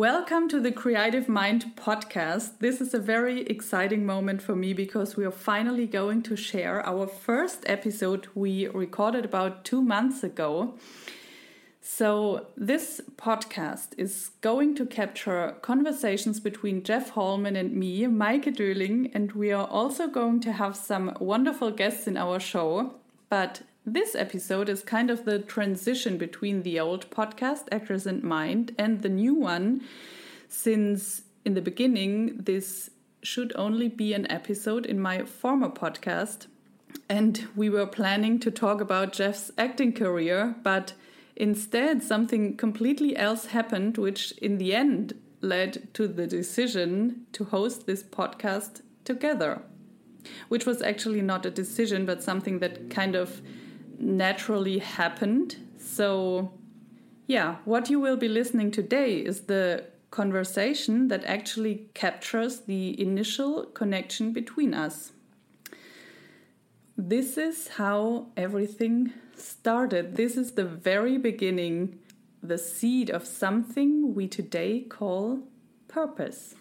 Welcome to the Creative Mind podcast. This is a very exciting moment for me because we are finally going to share our first episode we recorded about two months ago. So, this podcast is going to capture conversations between Jeff Hallman and me, Maike Döling, and we are also going to have some wonderful guests in our show. But this episode is kind of the transition between the old podcast, Actors and Mind, and the new one, since in the beginning, this should only be an episode in my former podcast. And we were planning to talk about Jeff's acting career, but instead, something completely else happened, which in the end led to the decision to host this podcast together. Which was actually not a decision, but something that kind of naturally happened. So, yeah, what you will be listening today is the conversation that actually captures the initial connection between us. This is how everything started. This is the very beginning, the seed of something we today call purpose.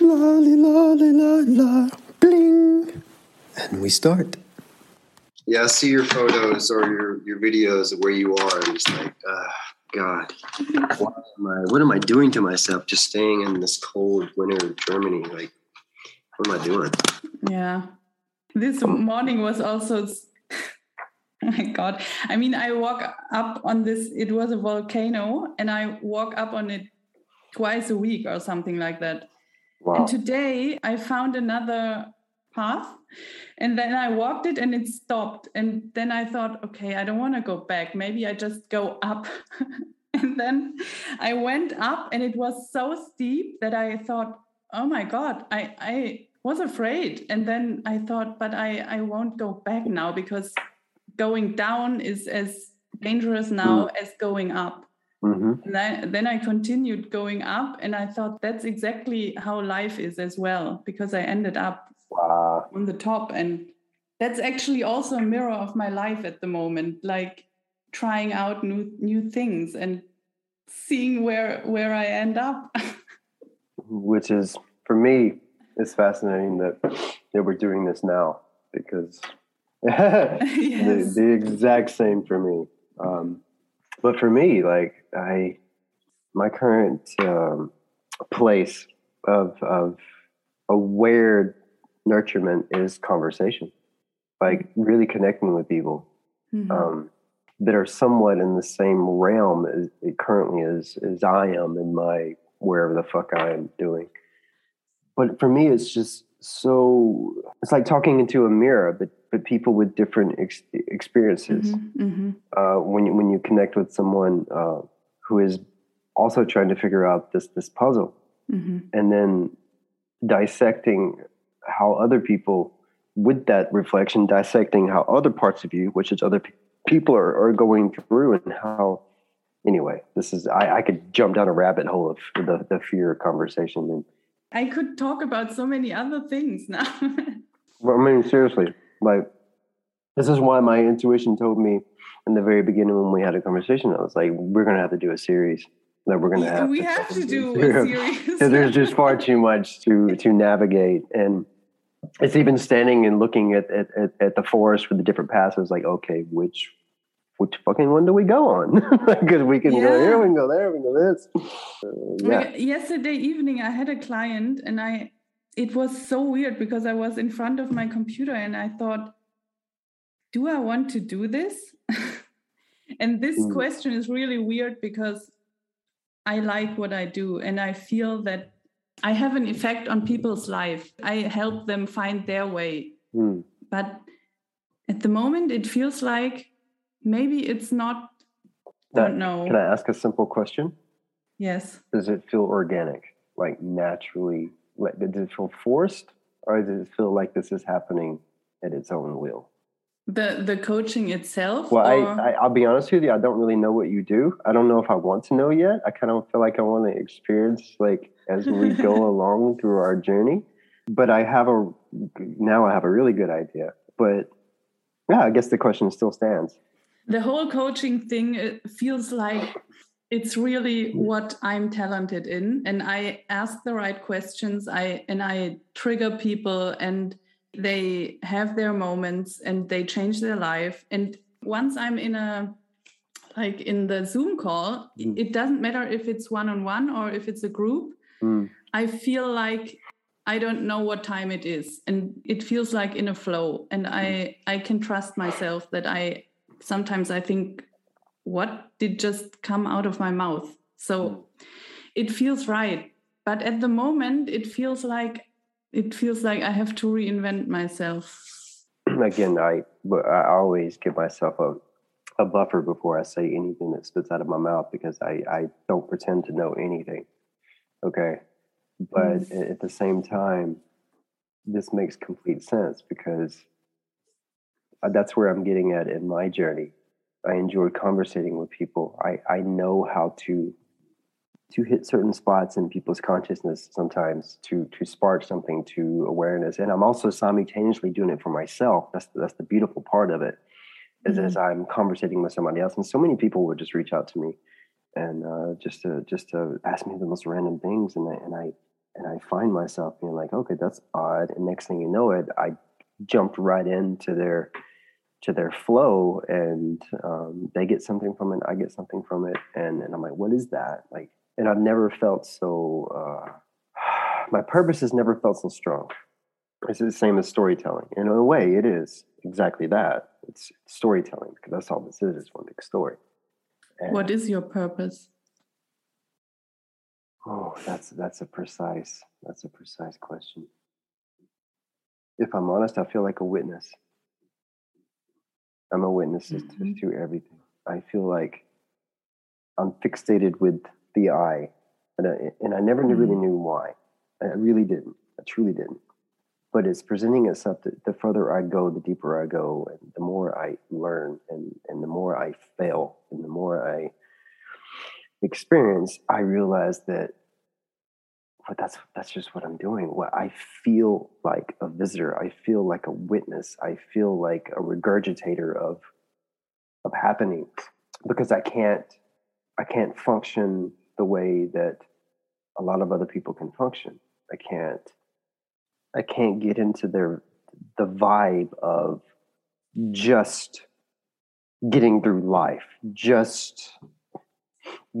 La la la la la bling. And we start yeah, I see your photos or your, your videos of where you are. And it's like, uh, God, what am, I, what am I doing to myself just staying in this cold winter Germany? Like, what am I doing? Yeah. This morning was also, oh my God. I mean, I walk up on this, it was a volcano, and I walk up on it twice a week or something like that. Wow. And today I found another path. And then i walked it and it stopped. And then i thought okay i don't want to go back. Maybe i just go up. And then i went up and it was so steep that i thought oh my god i i was afraid. And then i thought but i i won't go back now because going down is as dangerous now mm. as going up. Mm-hmm. and then, then i continued going up and i thought that's exactly how life is as well because i ended up wow. on the top and that's actually also a mirror of my life at the moment like trying out new new things and seeing where where i end up which is for me it's fascinating that that we're doing this now because yes. the, the, exact same for me um, but for me like i my current um, place of of aware nurturement is conversation, like really connecting with people mm-hmm. um, that are somewhat in the same realm as it currently is as I am in my wherever the fuck I am doing. But for me, it's just so it's like talking into a mirror, but but people with different ex- experiences. Mm-hmm, mm-hmm. Uh, when you, when you connect with someone uh, who is also trying to figure out this this puzzle, mm-hmm. and then dissecting how other people with that reflection dissecting how other parts of you which is other pe- people are, are going through and how anyway this is I, I could jump down a rabbit hole of the, the fear conversation and i could talk about so many other things now. Well, i mean seriously like this is why my intuition told me in the very beginning when we had a conversation i was like we're going to have to do a series that we're going to have we to have to do a series. there's just far too much to to navigate and it's even standing and looking at, at, at, at the forest with the different paths. It's like, okay, which which fucking one do we go on? Because we can yeah. go here, we can go there, we can go this. Uh, yeah. Yesterday evening, I had a client, and I it was so weird because I was in front of my computer and I thought, do I want to do this? and this mm. question is really weird because I like what I do, and I feel that I have an effect on people's life. I help them find their way. Mm. But at the moment, it feels like maybe it's not. That, don't know. Can I ask a simple question? Yes. Does it feel organic, like naturally? Like, does it feel forced, or does it feel like this is happening at its own will? The the coaching itself well I, I will be honest with you i don't really know what you do. I don't know if i want to know yet. I kind of feel like i want to experience like as we go along through our journey. But i have a now i have a really good idea. But yeah i guess the question still stands. The whole coaching thing it feels like it's really what I'm talented in, and I ask the right questions. I and I trigger people, and they have their moments, and they change their life. And once I'm in a like in the Zoom call, mm. it doesn't matter if it's one on one or if it's a group. Mm. I feel like I don't know what time it is, and it feels like in a flow. And I mm. I can trust myself that I sometimes I think, what did just come out of my mouth? So mm. it feels right, but at the moment it feels like it feels like I have to reinvent myself. Again, I I always give myself a a buffer before I say anything that spits out of my mouth because I, I don't pretend to know anything. Okay. But mm. at the same time, this makes complete sense because uh, that's where I'm getting at in my journey. I enjoy conversating with people. I, I know how to to hit certain spots in people's consciousness sometimes to to spark something to awareness. And I'm also simultaneously doing it for myself. That's that's the beautiful part of it is as, mm-hmm. as I'm conversating with somebody else. And so many people would just reach out to me and uh, just to just to ask me the most random things, and I, and I and I find myself being like, okay, that's odd. And next thing you know, it I jumped right into their to their flow, and um, they get something from it, I get something from it, and and I'm like, what is that? Like, and I've never felt so. Uh, my purpose has never felt so strong. It's the same as storytelling. In a way, it is exactly that. It's storytelling because that's all this is. It's one big story. And what is your purpose? Oh, that's that's a precise that's a precise question. If I'm honest, I feel like a witness. I'm a witness mm-hmm. to, to everything. I feel like I'm fixated with the eye, and I, and I never mm-hmm. really knew why. I really didn't. I truly didn't but it's presenting itself that the further I go, the deeper I go, and the more I learn, and and the more I fail, and the more I experience, I realize that. But that's that's just what I'm doing. What I feel like a visitor. I feel like a witness. I feel like a regurgitator of of happenings because I can't I can't function the way that a lot of other people can function. I can't I can't get into their the vibe of just getting through life, just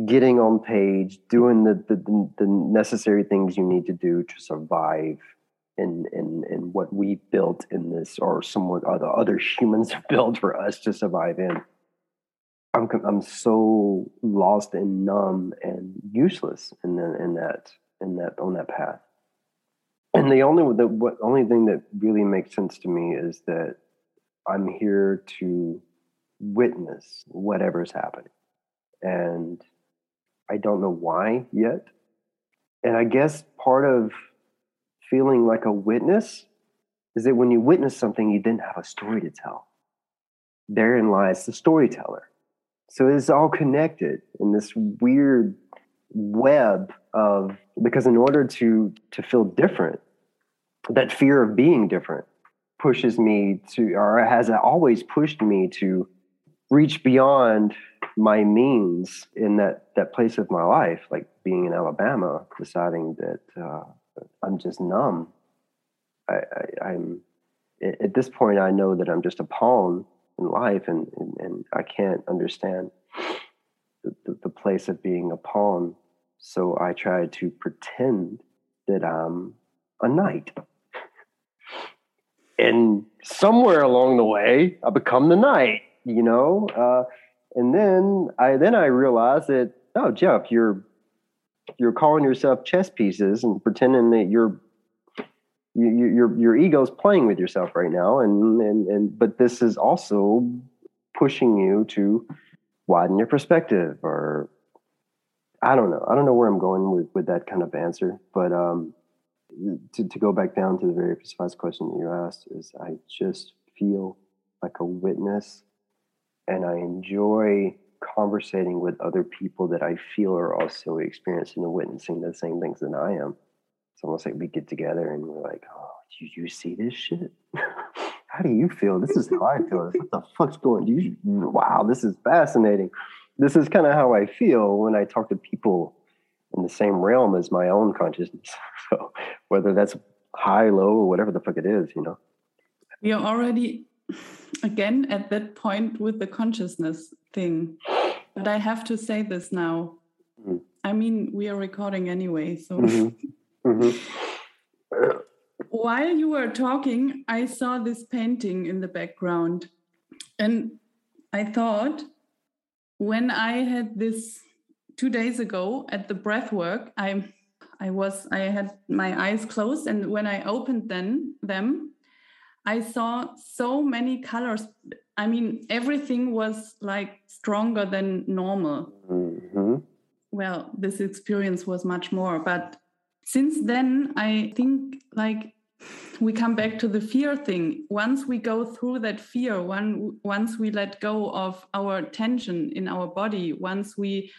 getting on page, doing the, the, the necessary things you need to do to survive in, in, in what we built in this or somewhat other, other humans have built for us to survive in. I'm, I'm so lost and numb and useless in, the, in that, in that, on that path and the only the what only thing that really makes sense to me is that I'm here to witness whatever's happening, and I don't know why yet. And I guess part of feeling like a witness is that when you witness something, you then have a story to tell. Therein lies the storyteller. So it's all connected in this weird web of because in order to to feel different that fear of being different pushes me to or has always pushed me to reach beyond my means in that that place of my life like being in alabama deciding that uh, i'm just numb. I, i'm at this point i know that i'm just a pawn in life and and, and i can't understand the, the, place of being a pawn so I try to pretend that I'm a knight. And somewhere along the way, I become the knight, you know? Uh, and then I then I realized that, oh, Jeff, you're you're calling yourself chess pieces and pretending that you're you, your your ego's playing with yourself right now and, and and but this is also pushing you to widen your perspective or I don't know. I don't know where I'm going with, with that kind of answer, but um, to, to go back down to the very precise question that you asked is I just feel like a witness and I enjoy conversating with other people that I feel are also experiencing and witnessing the same things that I am. It's almost like we get together and we're like, oh, do you see this shit? how do you feel? This is how I feel. What the fuck's going? Do you, wow, this is fascinating this is kind of how I feel when I talk to people in the same realm as my own consciousness. So whether that's high, low, or whatever the fuck it is, you know. We are already again at that point with the consciousness thing. But I have to say this now. Mm. I mean, we are recording anyway, so. Mm-hmm. Mm-hmm. While you were talking, I saw this painting in the background. And I thought when I had this two days ago at the breath work, I I was I had my eyes closed and when I opened then them, I saw so many colors. I mean, everything was like stronger than normal. Mm-hmm. Well, this experience was much more, but since then, I think like we come back to the fear thing. Once we go through that fear, one once we let go of our tension in our body, once we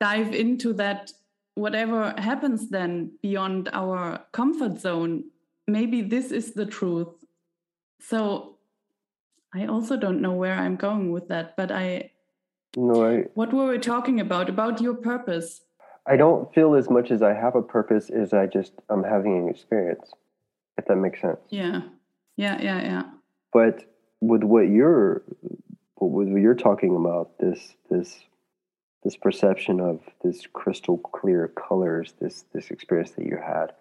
dive into that whatever happens then beyond our comfort zone, maybe this is the truth. So I also don't know where I'm going with that, but I no, I, what were we talking about? About your purpose? I don't feel as much as I have a purpose as I just I'm having an experience if that makes sense. Yeah. Yeah, yeah, yeah. But with what you're with what you're talking about, this this this perception of this crystal clear colors, this this experience that you had,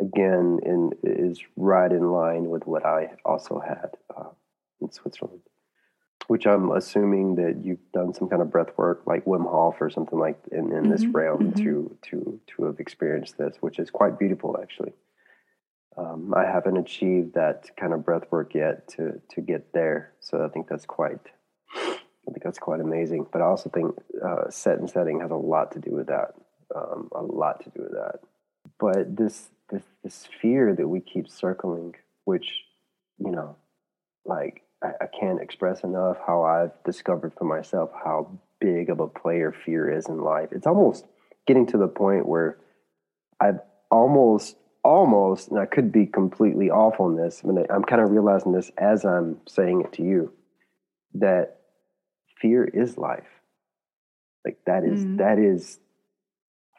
again, in is right in line with what I also had uh, in Switzerland. Which I'm assuming that you've done some kind of breath work, like Wim Hof or something like in, in mm-hmm, this realm, mm-hmm. to to to have experienced this, which is quite beautiful, actually um, I haven't achieved that kind of breath work yet to to get there. So I think that's quite I think that's quite amazing. But I also think uh, set and setting has a lot to do with that. Um, a lot to do with that. But this this this fear that we keep circling, which you know, like I, I can't express enough how I've discovered for myself how big of a player fear is in life. It's almost getting to the point where I've almost almost, and I could be completely off on this, but I'm kind of realizing this as I'm saying it to you, that fear is life. Like that is, mm. that is,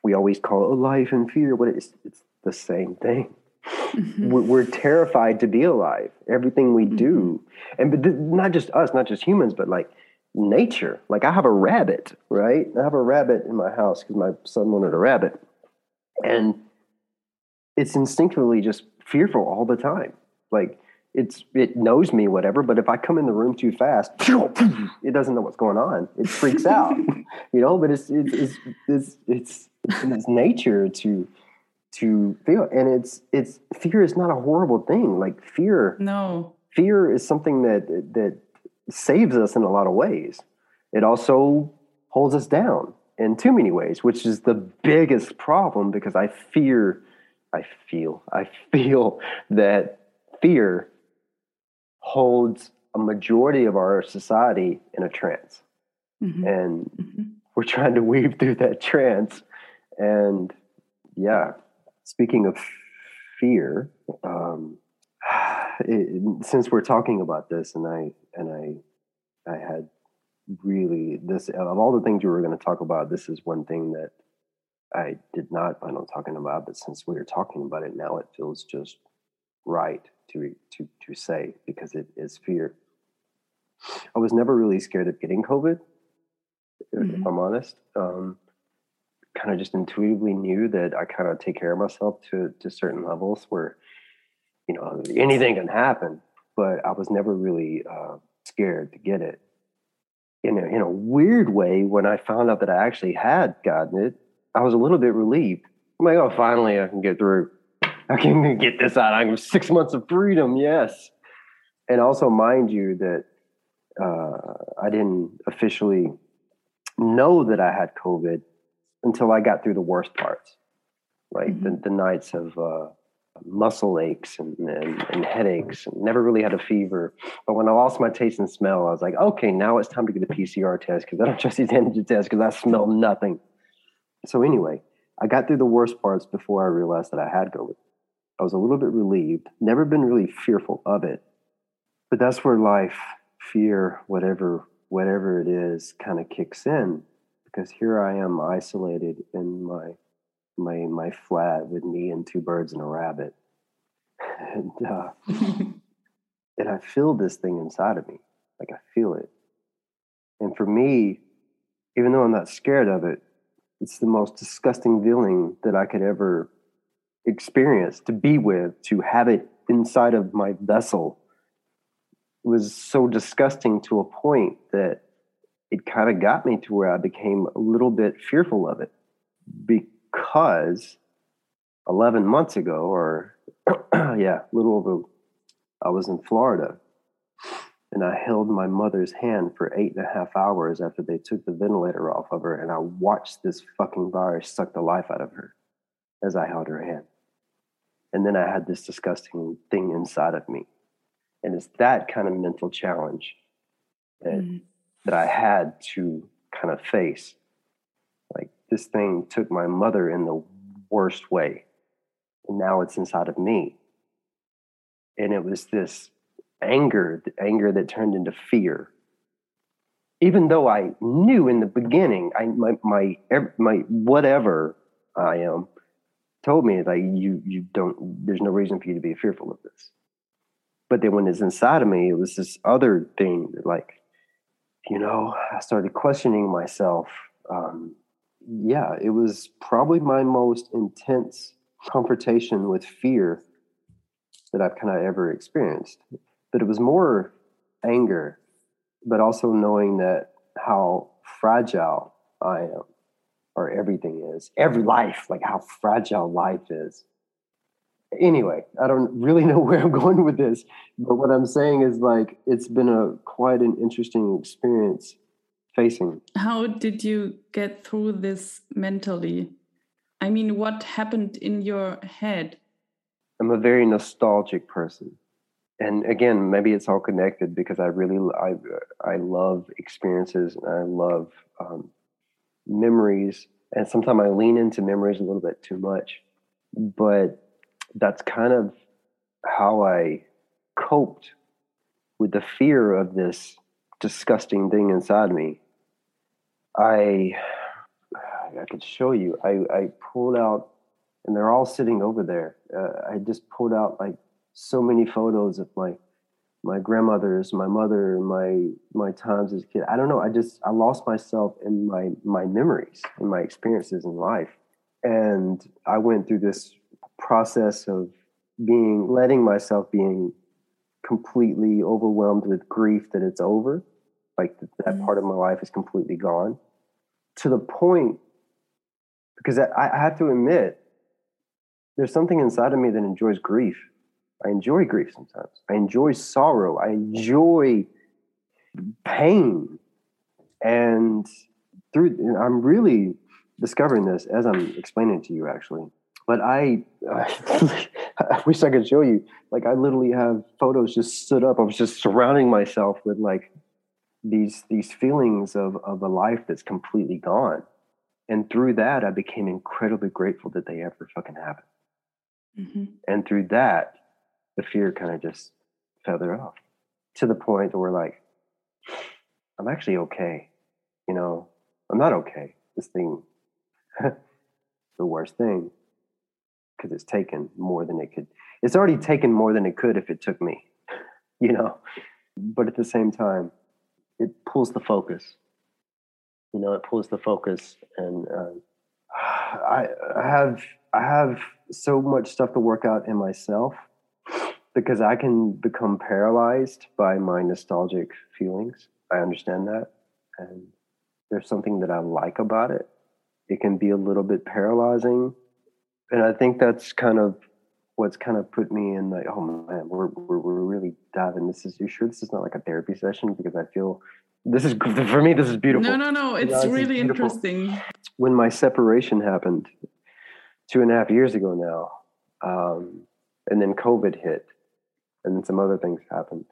we always call it life and fear, but it's, it's the same thing. Mm-hmm. We're, terrified to be alive. Everything we do, mm-hmm. and but th- not just us, not just humans, but like nature. Like I have a rabbit, right? I have a rabbit in my house because my son wanted a rabbit, and it's instinctively just fearful all the time. Like it's it knows me, whatever. But if I come in the room too fast, it doesn't know what's going on. It freaks out, you know. But it's it's it's it's, it's, it's its nature to to feel, and it's it's fear is not a horrible thing. Like fear, no, fear is something that that saves us in a lot of ways. It also holds us down in too many ways, which is the biggest problem because I fear I feel, I feel that fear holds a majority of our society in a trance. Mm-hmm. And mm-hmm. we're trying to weave through that trance. And yeah, speaking of fear, um, it, since we're talking about this, and I and I, I had really this of all the things we were going to talk about. This is one thing that I did not plan on talking about, but since we are talking about it now, it feels just right to to to say because it is fear. I was never really scared of getting COVID, mm-hmm. if I'm honest. Um, kind of just intuitively knew that I kind of take care of myself to to certain levels where, you know, anything can happen. But I was never really uh, scared to get it. In a, in a weird way, when I found out that I actually had gotten it, I was a little bit relieved. I'm like, oh, finally I can get through. I can get this out. I have six months of freedom. Yes. And also, mind you, that uh, I didn't officially know that I had COVID until I got through the worst parts, right? Mm-hmm. The, the, nights of uh, muscle aches and, and, and, headaches, and never really had a fever. But when I lost my taste and smell, I was like, okay, now it's time to get a PCR test because I don't trust these antigen tests because I smell nothing. So anyway, I got through the worst parts before I realized that I had COVID. I was a little bit relieved, never been really fearful of it. But that's where life, fear, whatever whatever it is kind of kicks in because here I am isolated in my my my flat with me and two birds and a rabbit, and uh, and I feel this thing inside of me, like I feel it, and for me, even though I'm not scared of it, it's the most disgusting feeling that I could ever experience. To be with, to have it inside of my vessel was so disgusting to a point that it kind of got me to where I became a little bit fearful of it because 11 months ago, or yeah, a little over, I was in Florida and I held my mother's hand for eight and a half hours after they took the ventilator off of her, and I watched this fucking virus suck the life out of her as I held her hand. And then I had this disgusting thing inside of me and it's that kind of mental challenge that mm. That I had to kind of face. Like this thing took my mother in the worst way, and now it's inside of me. And it was this anger, the anger that turned into fear. Even though I knew in the beginning, I my my my whatever I am told me like you you don't there's no reason for you to be fearful of this but then when it's inside of me, it was this other thing that, like, you know, I started questioning myself. Um, yeah, it was probably my most intense confrontation with fear that I've kind of ever experienced. But it was more anger, but also knowing that how fragile I am, or everything is, every life, like how fragile life is anyway, I don't really know where I'm going with this, but what I'm saying is like it's been a quite an interesting experience facing. How did you get through this mentally? I mean, what happened in your head? I'm a very nostalgic person. And again, maybe it's all connected because I really I I love experiences and I love um, memories, and sometimes I lean into memories a little bit too much. But that's kind of how I coped with the fear of this disgusting thing inside me. I I could show you. I, I pulled out, and they're all sitting over there. Uh, I just pulled out like so many photos of my my grandmothers, my mother, my my times as a kid. I don't know. I just I lost myself in my my memories and my experiences in life, and I went through this process of being letting myself being completely overwhelmed with grief that it's over like that, that mm-hmm. part of my life is completely gone to the point because I, I have to admit there's something inside of me that enjoys grief. I enjoy grief sometimes. I enjoy sorrow. I enjoy pain. And through i'm really discovering this as i'm explaining to you actually but I, I, I wish I could show you. Like I literally have photos just stood up. I was just surrounding myself with like these these feelings of of a life that's completely gone. And through that, I became incredibly grateful that they ever fucking happened. Mm-hmm. And through that, the fear kind of just feathered off to the point where like, I'm actually okay. You know, I'm not okay. This thing, the worst thing because it's taken more than it could. It's already taken more than it could if it took me, you know. But at the same time, it pulls the focus. You know, it pulls the focus, and uh, I, I have I have so much stuff to work out in myself because I can become paralyzed by my nostalgic feelings. I understand that, and there's something that I like about it. It can be a little bit paralyzing and I think that's kind of what's kind of put me in like, oh man, we're, we're, we're really diving. This is, you sure this is not like a therapy session? Because I feel this is, for me, this is beautiful. No, no, no. It's you know, really interesting. When my separation happened two and a half years ago now, um, and then COVID hit, and then some other things happened.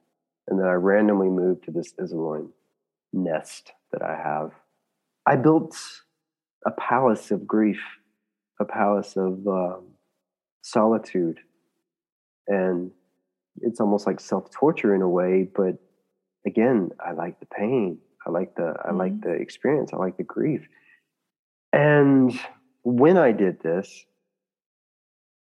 And then I randomly moved to this Isleroy nest that I have. I built a palace of grief a palace of um, solitude and it's almost like self torture in a way but again i like the pain I like the I like mm-hmm. the experience. I like the grief. And when I did this,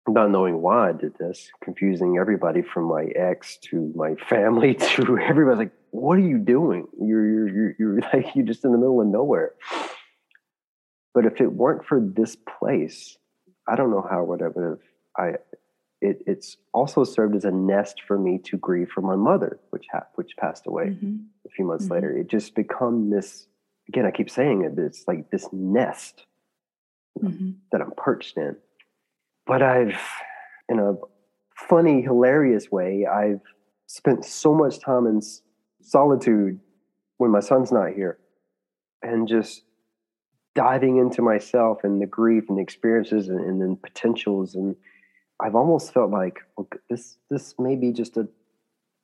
not knowing why I did this, confusing everybody from my ex to my family to everybody. Like, what are you doing? You're you're you're, you're like you're just in the middle of nowhere. But if it weren't for this place, I don't know how would I would have. I it, it's also served as a nest for me to grieve for my mother, which ha- which passed away mm-hmm. a few months mm-hmm. later. It just become this. Again, I keep saying it. but It's like this nest mm-hmm. that I'm perched in but I've, in a funny, hilarious way, I've spent so much time in solitude when my son's not here and just diving into myself and the grief and the experiences and, and then potentials and I've almost felt like well, this this may be just an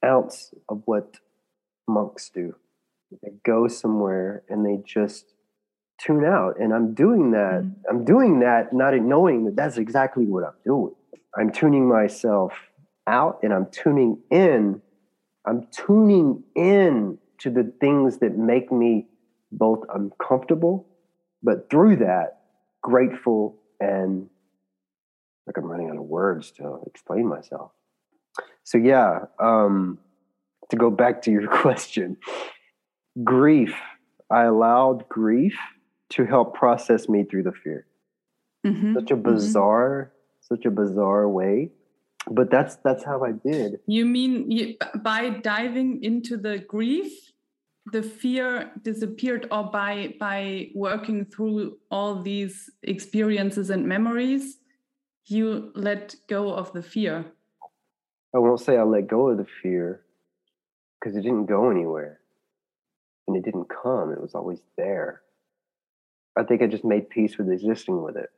ounce of what monks do. They go somewhere and they just tune out. And I'm doing that. Mm-hmm. I'm doing that not knowing that that's exactly what I'm doing. I'm tuning myself out and I'm tuning in. I'm tuning in to the things that make me both uncomfortable, but through that, grateful and like I'm running out of words to explain myself. So, yeah, um, to go back to your question, grief. I allowed grief to help process me through the fear. Mm-hmm. Such a mm-hmm. bizarre, mm-hmm. such a bizarre way. But that's that's how I did. You mean you, by diving into the grief, the fear disappeared, or by by working through all these experiences and memories, you let go of the fear. I won't say I let go of the fear because it didn't go anywhere and it didn't come. It was always there. I think I just made peace with existing with it.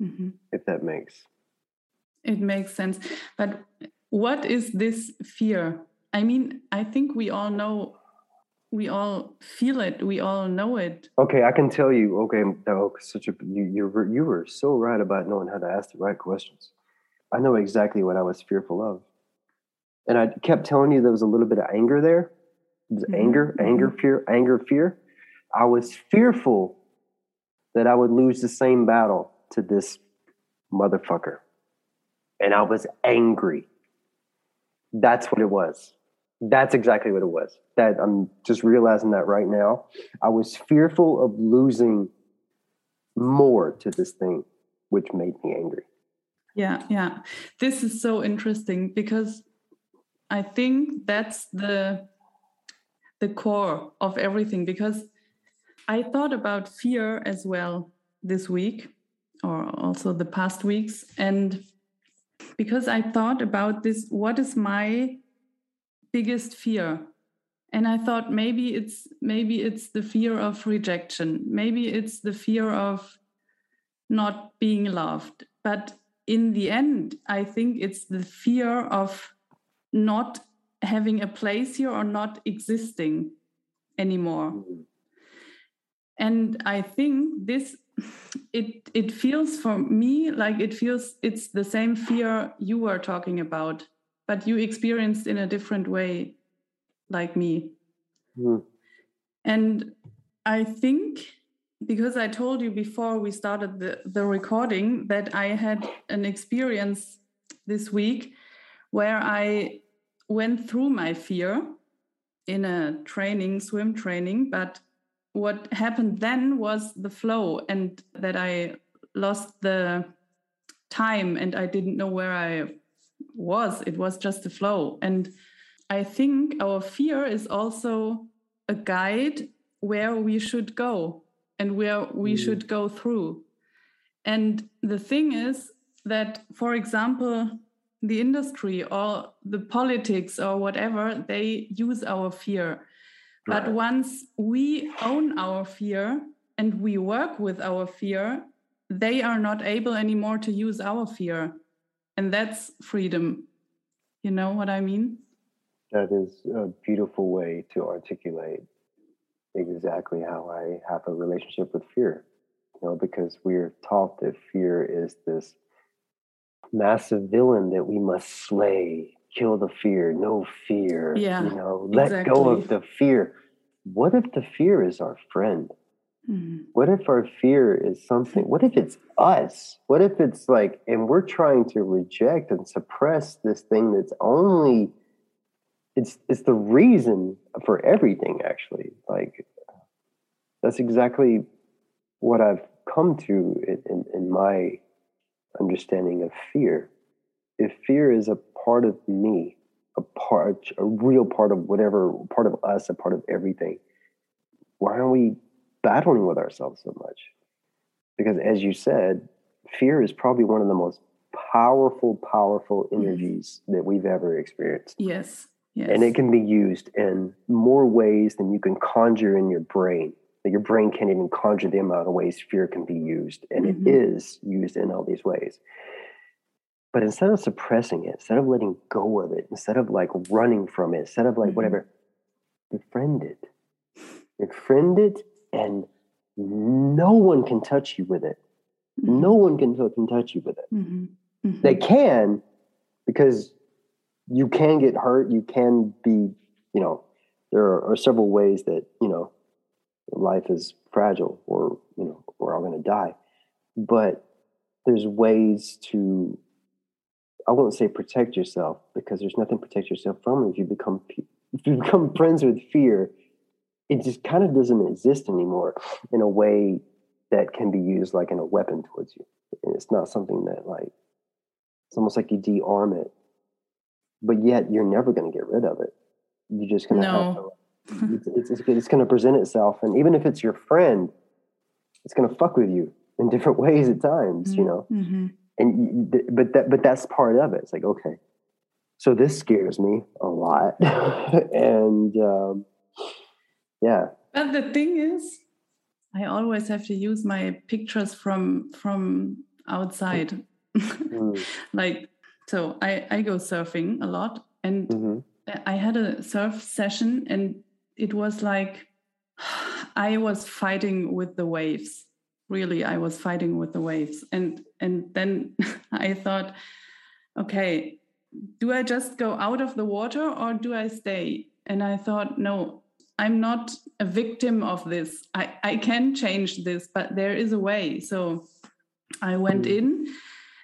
Mm-hmm. If that makes it makes sense. But what is this fear? I mean, I think we all know we all feel it we all know it okay i can tell you okay oh, such a you you were, you were so right about knowing how to ask the right questions i know exactly what i was fearful of and i kept telling you there was a little bit of anger there mm-hmm. anger anger mm-hmm. fear anger fear i was fearful that I would lose the same battle to this motherfucker. And I was angry. That's what it was. That's exactly what it was. That I'm just realizing that right now. I was fearful of losing more to this thing, which made me angry. Yeah, yeah. This is so interesting because I think that's the the core of everything because I thought about fear as well this week, or also the past weeks. And because I thought about this, what is my biggest fear? And I thought maybe it's maybe it's the fear of rejection. Maybe it's the fear of not being loved. But in the end, I think it's the fear of not having a place here or not existing anymore. And i think this it it feels for me like it feels it's the same fear you were talking about but you experienced in a different way like me mm. and i think because i told you before we started the, the recording that i had an experience this week where i went through my fear in a training swim training but what happened then was the flow and that I lost the time and I didn't know where I was. It was just the flow. And I think our fear is also a guide where we should go and where we mm. should go through. And the thing is that, for example, the industry or the politics or whatever, they use our fear but once we own our fear and we work with our fear, they are not able anymore to use our fear. And that's freedom. You know what I mean? That is a beautiful way to articulate exactly how I have a relationship with fear. You know, because we're taught that fear is this massive villain that we must slay kill the fear, no fear. Yeah, you know, let exactly. go of the fear. what if the fear is our friend? Mm-hmm. What if our fear is something? What if it's us? What if it's like, and we're trying to reject and suppress this thing that's only, it's it's the reason for everything. Actually, like that's exactly what I've come to in, in, in my understanding of fear. If fear is a part of me, a part, a real part of whatever, part of us, a part of everything, why aren't we battling with ourselves so much? Because as you said, fear is probably one of the most powerful, powerful energies that we've ever experienced. Yes. Yes. And it can be used in more ways than you can conjure in your brain. That your brain can't even conjure the amount of ways fear can be used. And Mhm. it is used in all these ways. But instead of suppressing it, instead of letting go of it, instead of like running from it, instead of like Mhm. whatever, befriend it. Befriend it, and no one can touch you with it. Mhm. No one can, can touch you with it. Mhm. Mhm. They can because you can get hurt. You can be, you know, there are, are several ways that, you know, life is fragile or, you know, we're all going to die. But there's ways to, I won't say protect yourself because there's nothing to protect yourself from. If you become, if you become friends with fear, it just kind of doesn't exist anymore in a way that can be used like in a weapon towards you. And it's not something that like it's almost like you de-arm it, but yet you're never going to get rid of it. You're just going to have No. to. It's, it's, it's, it's going to present itself, and even if it's your friend, it's going to fuck with you in different ways at times. You know, Mhm. and you, but that but that's part of it. It's like okay, so this scares me a lot, and um, yeah, But the thing is, I always have to use my pictures from from outside. Mm, like so I, I go surfing a lot and mhm. I had a surf session and it was like I was fighting with the waves. Really, I was fighting with the waves. And and then I thought, okay, do I just go out of the water or do I stay? And I thought, no, I'm not a victim of this. I, I can change this, but there is a way. So I went Mm. in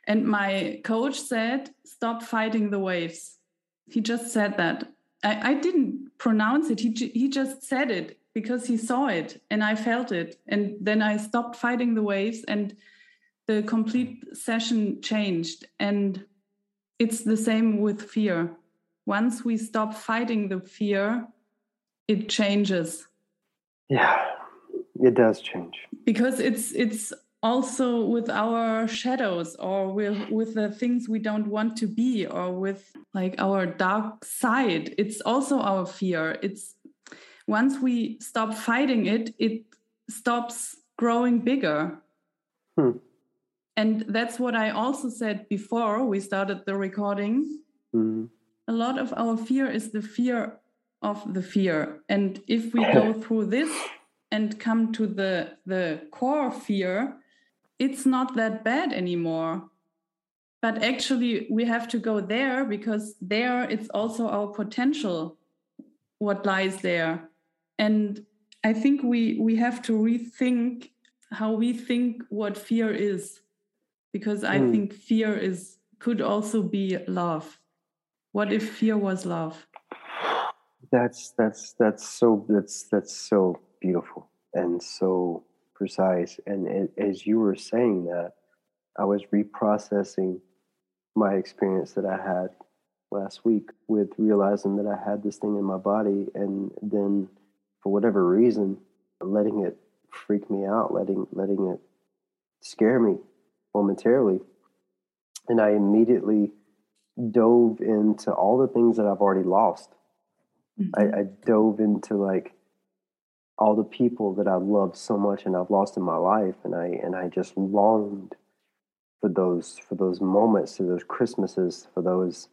and my coach said, stop fighting the waves. He just said that. I, I didn't pronounce it. He, he just said it because he saw it and I felt it. And then I stopped fighting the waves and the complete session changed. And it's the same with fear. Once we stop fighting the fear, it changes yeah, it does change. because it's it's also with our shadows or with with the things we don't want to be or with like our dark side it's also our fear it's once we stop fighting it it stops growing bigger Hmm. and that's what i also said before we started the recording Mhm. a lot of our fear is the fear of the fear. And if we go through this and come to the the core fear it's not that bad anymore. But actually we have to go there because there it's also our potential what lies there. And i think we we have to rethink how we think what fear is because i Hmm. think fear is could also be love. What if fear was love That's that's that's so that's that's so beautiful and so precise. And a- as you were saying that, I was reprocessing my experience that I had last week with realizing that I had this thing in my body, and then for whatever reason, letting it freak me out, letting letting it scare me momentarily, and I immediately dove into all the things that I've already lost. I, I dove into like all the people that I loved so much and I've lost in my life, and I and I just longed for those for those moments, for those Christmases, for those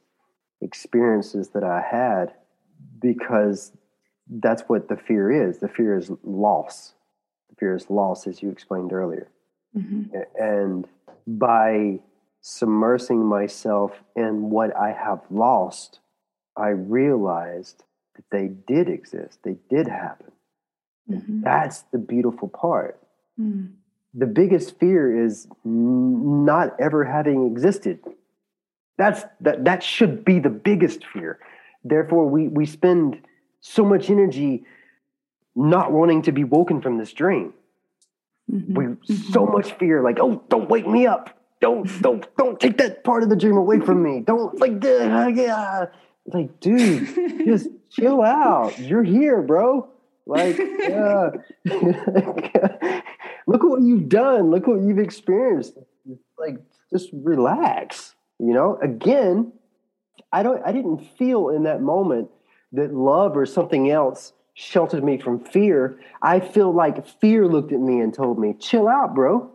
experiences that I had, because that's what the fear is. The fear is loss. The fear is loss, as you explained earlier. Mhm. And by submersing myself in what I have lost, I realized that they did exist. They did happen. Mm-hmm. That's the beautiful part. Mm. The biggest fear is not ever having existed. That's that that should be the biggest fear. Therefore, we we spend so much energy not wanting to be woken from this dream. Mm-hmm. We mm-hmm. so much fear, like, oh, don't wake me up. Don't don't don't take that part of the dream away from me. Don't like yeah. Like, dude, just chill out. You're here, bro. Like, uh, look what you've done. Look what you've experienced. Like, just relax. You know, again, I don't I didn't feel in that moment that love or something else sheltered me from fear. I feel like fear looked at me and told me, "Chill out, bro.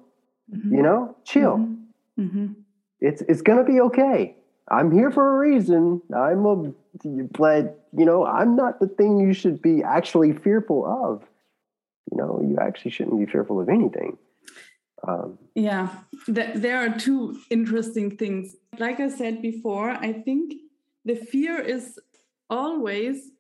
Mm-hmm. You know, chill. Mm-hmm. Mm-hmm. It's it's gonna be okay. I'm here for a reason. I'm a, but you know, I'm not the thing you should be actually fearful of. You know, you actually shouldn't be fearful of anything. Um, yeah, th- there are two interesting things. Like I said before, I think the fear is always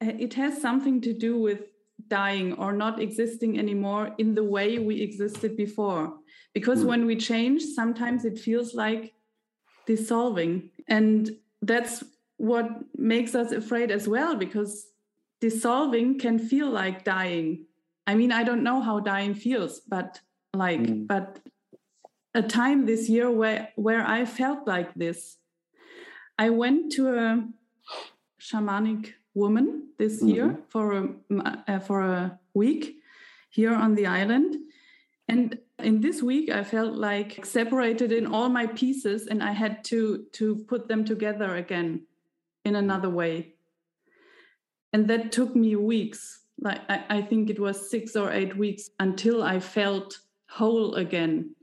it has something to do with dying or not existing anymore in the way we existed before because mm. when we change sometimes it feels like dissolving and that's what makes us afraid as well because dissolving can feel like dying i mean i don't know how dying feels but like mm. but a time this year where where i felt like this i went to a shamanic woman this mm-hmm. year for a, uh, for a week here on the island. And in this week, I felt like separated in all my pieces, and I had to to put them together again in another way. And that took me weeks. Like I, I think it was six or eight weeks until I felt whole again.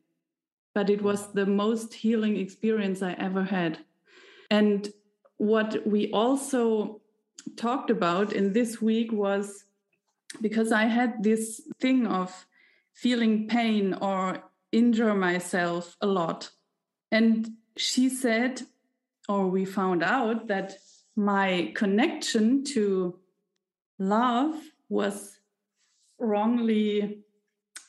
But it was the most healing experience I ever had. And what we also talked about in this week was because I had this thing of feeling pain or injure myself a lot. And she said, or we found out that my connection to love was wrongly,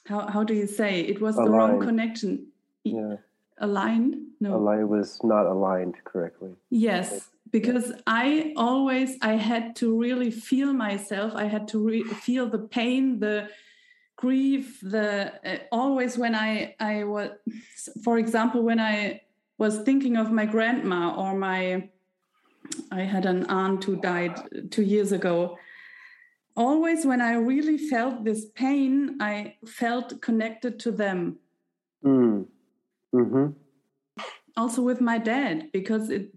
how, how do you say? It was aligned. the wrong connection. Yeah. Aligned? No. Aligned was not aligned correctly. Yes because i always i had to really feel myself i had to re- feel the pain the grief the uh, always when i i was for example when i was thinking of my grandma or my i had an aunt who died 2 years ago always when i really felt this pain i felt connected to them mm. mm-hmm. also with my dad because it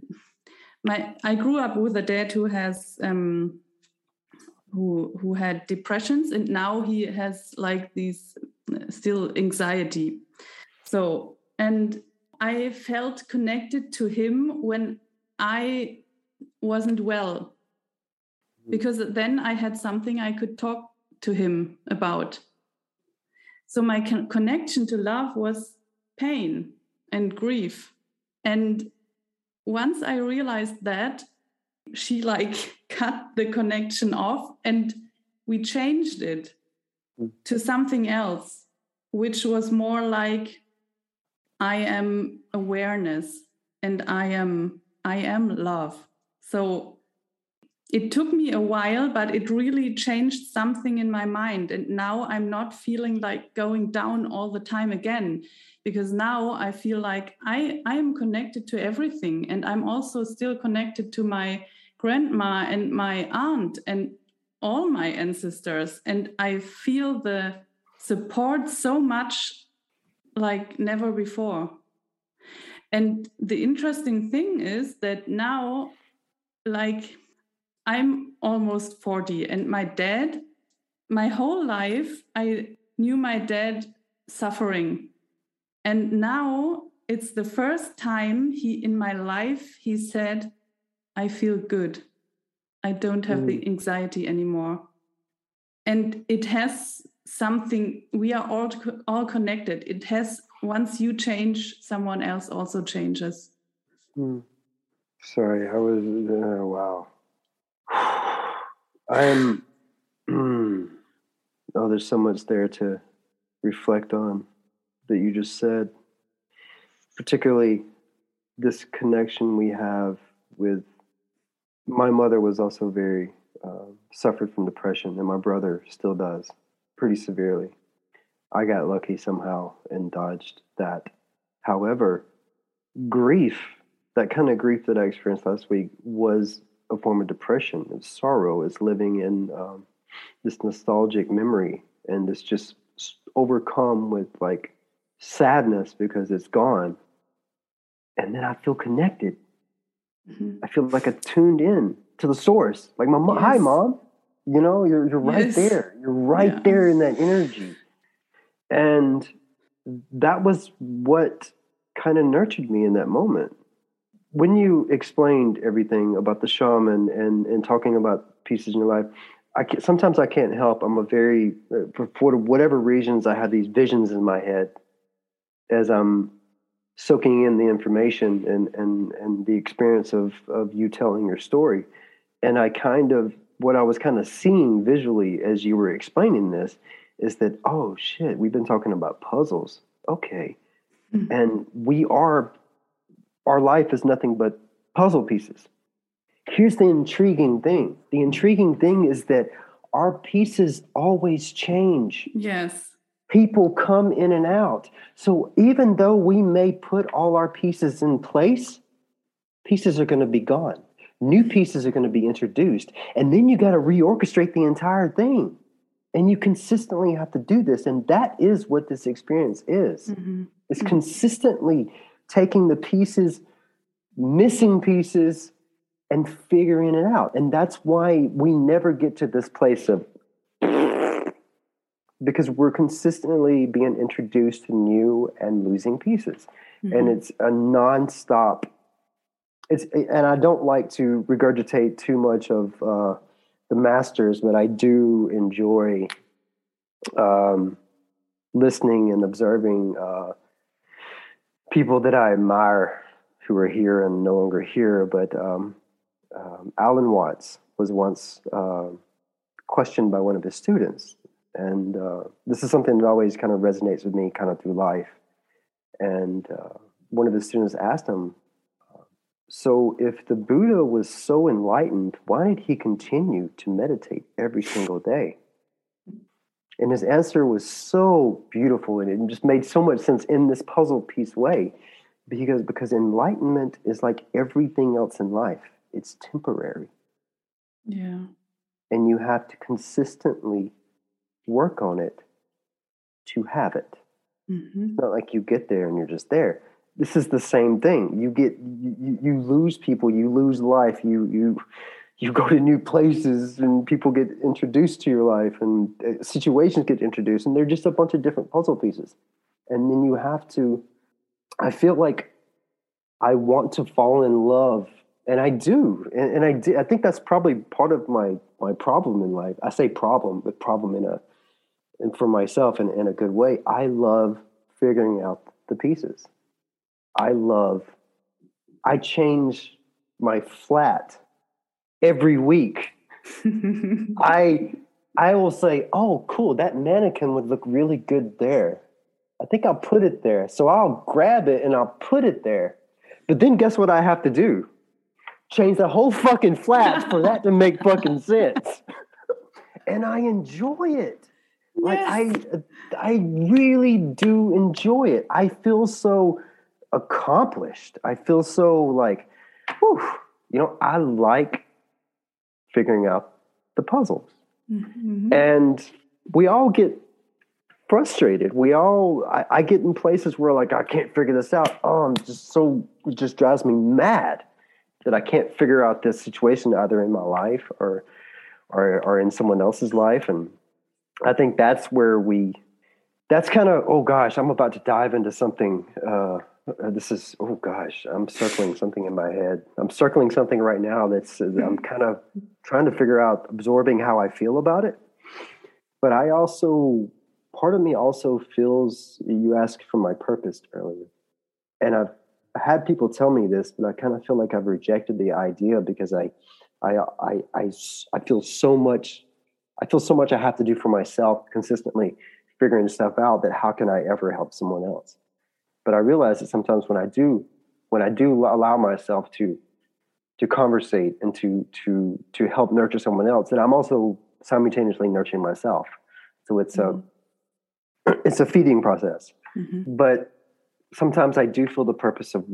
my I grew up with a dad who has um, who who had depressions and now he has like these uh, still anxiety. So and I felt connected to him when I wasn't well because then I had something I could talk to him about. So my con- connection to love was pain and grief. And once I realized that, she like cut the connection off and we changed it mm. to something else, which was more like I am awareness and I am I am love. So it took me a while, but it really changed something in my mind. And now I'm not feeling like going down all the time again because now I feel like I, I am connected to everything. And I'm also still connected to my grandma and my aunt and all my ancestors. And I feel the support so much like never before. And the interesting thing is that now, like, I'm almost 40, and my dad, my whole life, I knew my dad suffering and now it's the first time he in my life he said, I feel good. I don't have mm. the anxiety anymore. And it has something we are all all connected. It has once you change, someone else also changes. Mm. Sorry, I was uh, wow. I'm Oh, there's so much there to reflect on that you just said, particularly this connection we have with my mother was also very uh, suffered from depression, and my brother still does pretty severely. I got lucky somehow and dodged that. However, grief, that kind of grief that I experienced last week, was a form of depression. It's sorrow. It's living in um, this nostalgic memory and it's just overcome with like sadness because it's gone. And then I feel connected. Mm-hmm. I feel like I tuned in to the source. Like my mom, yes. hi mom. You know, you're you're right yes. there. You're right yeah. there in that energy. And that was what kind of nurtured me in that moment. When you explained everything about the shaman and and talking about pieces in your life, I can, sometimes I can't help. I'm a very uh, for, for whatever reasons I have these visions in my head as I'm soaking in the information and and and the experience of of you telling your story, and I kind of what I was kind of seeing visually as you were explaining this is that oh shit we've been talking about puzzles okay mm-hmm. and we are our life is nothing but puzzle pieces Here's the intriguing thing the intriguing thing is that our pieces always change. Yes. People come in and out. So even though we may put all our pieces in place, pieces are going to be gone. New pieces are going to be introduced. And then you got to reorchestrate the entire thing. And you consistently have to do this. And that is what this experience is. Mm-hmm. It's mm-hmm. consistently taking the pieces, missing pieces, and figuring it out. And that's why we never get to this place of because we're consistently being introduced to new and losing pieces. Mm-hmm. And it's a nonstop. It's and I don't like to regurgitate too much of uh, the masters, but I do enjoy um, listening and observing uh, people that I admire who are here and no longer here. But um, um, Alan Watts was once uh, questioned by one of his students. And uh, this is something that always kind of resonates with me kind of through life. And uh, one of his students asked him, So, if the Buddha was so enlightened, why did he continue to meditate every single day? And his answer was so beautiful and it just made so much sense in this puzzle piece way because because enlightenment is like everything else in life it's temporary. Yeah. And you have to consistently work on it to have it. Mm-hmm. It's not like you get there and you're just there. This is the same thing. You get you, you lose people, you lose life, you you you go to new places and people get introduced to your life and uh, situations get introduced and they're just a bunch of different puzzle pieces. And then you have to I feel like I want to fall in love and I do, and, and I do. I think that's probably part of my my problem in life. I say problem, but problem in a and for myself in, in a good way. I love figuring out the pieces. I love. I change my flat every week. I I will say, "Oh, cool! That mannequin would look really good there. I think I'll put it there." So I'll grab it and I'll put it there. But then, guess what I have to do? change the whole fucking flat for that to make fucking sense. and I enjoy it. Like. I I really do enjoy it. I feel so accomplished. I feel so like, whew, you know, I like figuring out the puzzles. Mm-hmm. And we all get frustrated. We all, I, I, get in places where like, I can't figure this out. Oh, I'm just so, it just drives me mad that I can't figure out this situation either in my life or or or in someone else's life and I think that's where we that's kind of oh gosh I'm about to dive into something uh, this is oh gosh I'm circling something in my head I'm circling something right now that's I'm kind of trying to figure out absorbing how I feel about it but I also part of me also feels you asked for my purpose earlier and I've had people tell me this, but I kind of feel like I've rejected the idea because I, I, I, I, I feel so much. I feel so much I have to do for myself consistently, figuring stuff out that how can I ever help someone else? But I realize that sometimes when I do, when I do allow myself to to conversate and to to to help nurture someone else, that I'm also simultaneously nurturing myself. So it's mm-hmm. a it's a feeding process. Mm-hmm. But sometimes I do feel the purpose of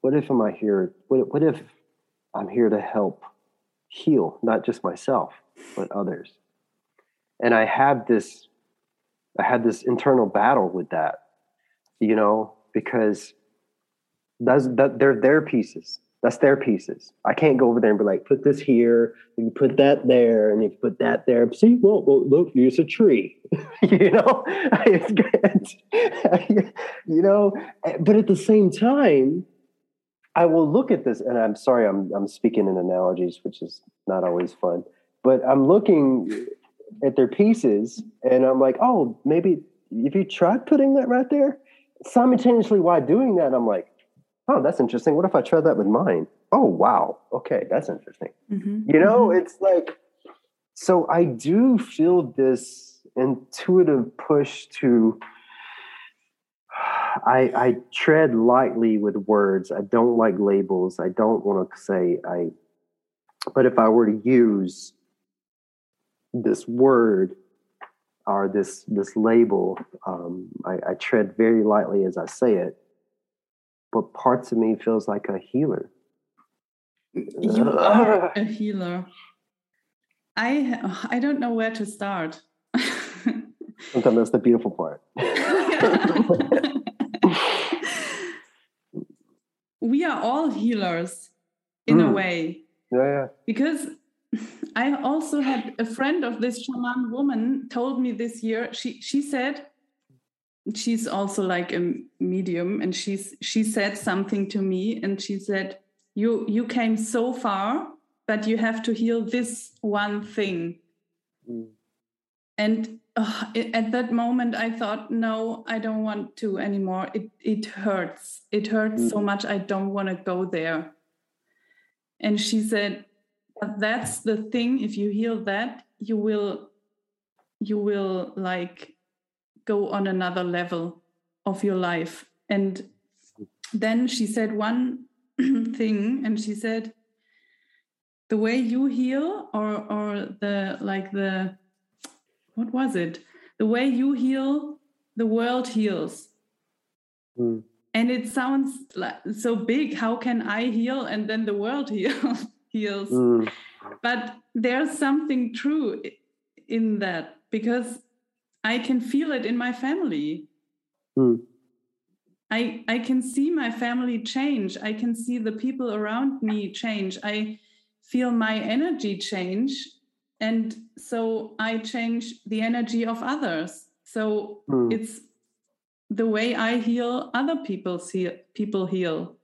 what if am I here? What, what if I'm here to help heal not just myself but others? And I had this, I had this internal battle with that, you know, because that's that they're their pieces. That's their pieces. I can't go over there and be like, put this here, you put that there, and you put that there. See, well, well look, here's a tree. you know, it's good. you know, but at the same time, I will look at this, and I'm sorry, I'm I'm speaking in analogies, which is not always fun. But I'm looking at their pieces, and I'm like, oh, maybe if you tried putting that right there, simultaneously while doing that, I'm like, oh, that's interesting. What if I tried that with mine? Oh, wow. Okay, that's interesting. Mm-hmm. You know, mm-hmm. it's like, so I do feel this intuitive push to I, I tread lightly with words. I don't like labels. I don't want to say I, but if I were to use this word or this this label, um, I, I tread very lightly as I say it. But parts of me feels like a healer. You are a healer. I I don't know where to start. Sometimes that's the beautiful part. we are all healers in mm. a way. Yeah, yeah. Because I also had a friend of this shaman woman told me this year. She she said she's also like a medium, and she's she said something to me, and she said you you came so far, but you have to heal this one thing. Mm. And uh, at that moment i thought no i don't want to anymore it it hurts it hurts mm. so much i don't want to go there and she said that's the thing if you heal that you will you will like go on another level of your life and then she said one thing and she said the way you heal or or the like the what was it? The way you heal, the world heals. Mm. And it sounds like so big. How can I heal and then the world heal, heals? Mm. But there's something true in that because I can feel it in my family. Mm. I, I can see my family change. I can see the people around me change. I feel my energy change and so i change the energy of others so mm. it's the way i heal other people see people heal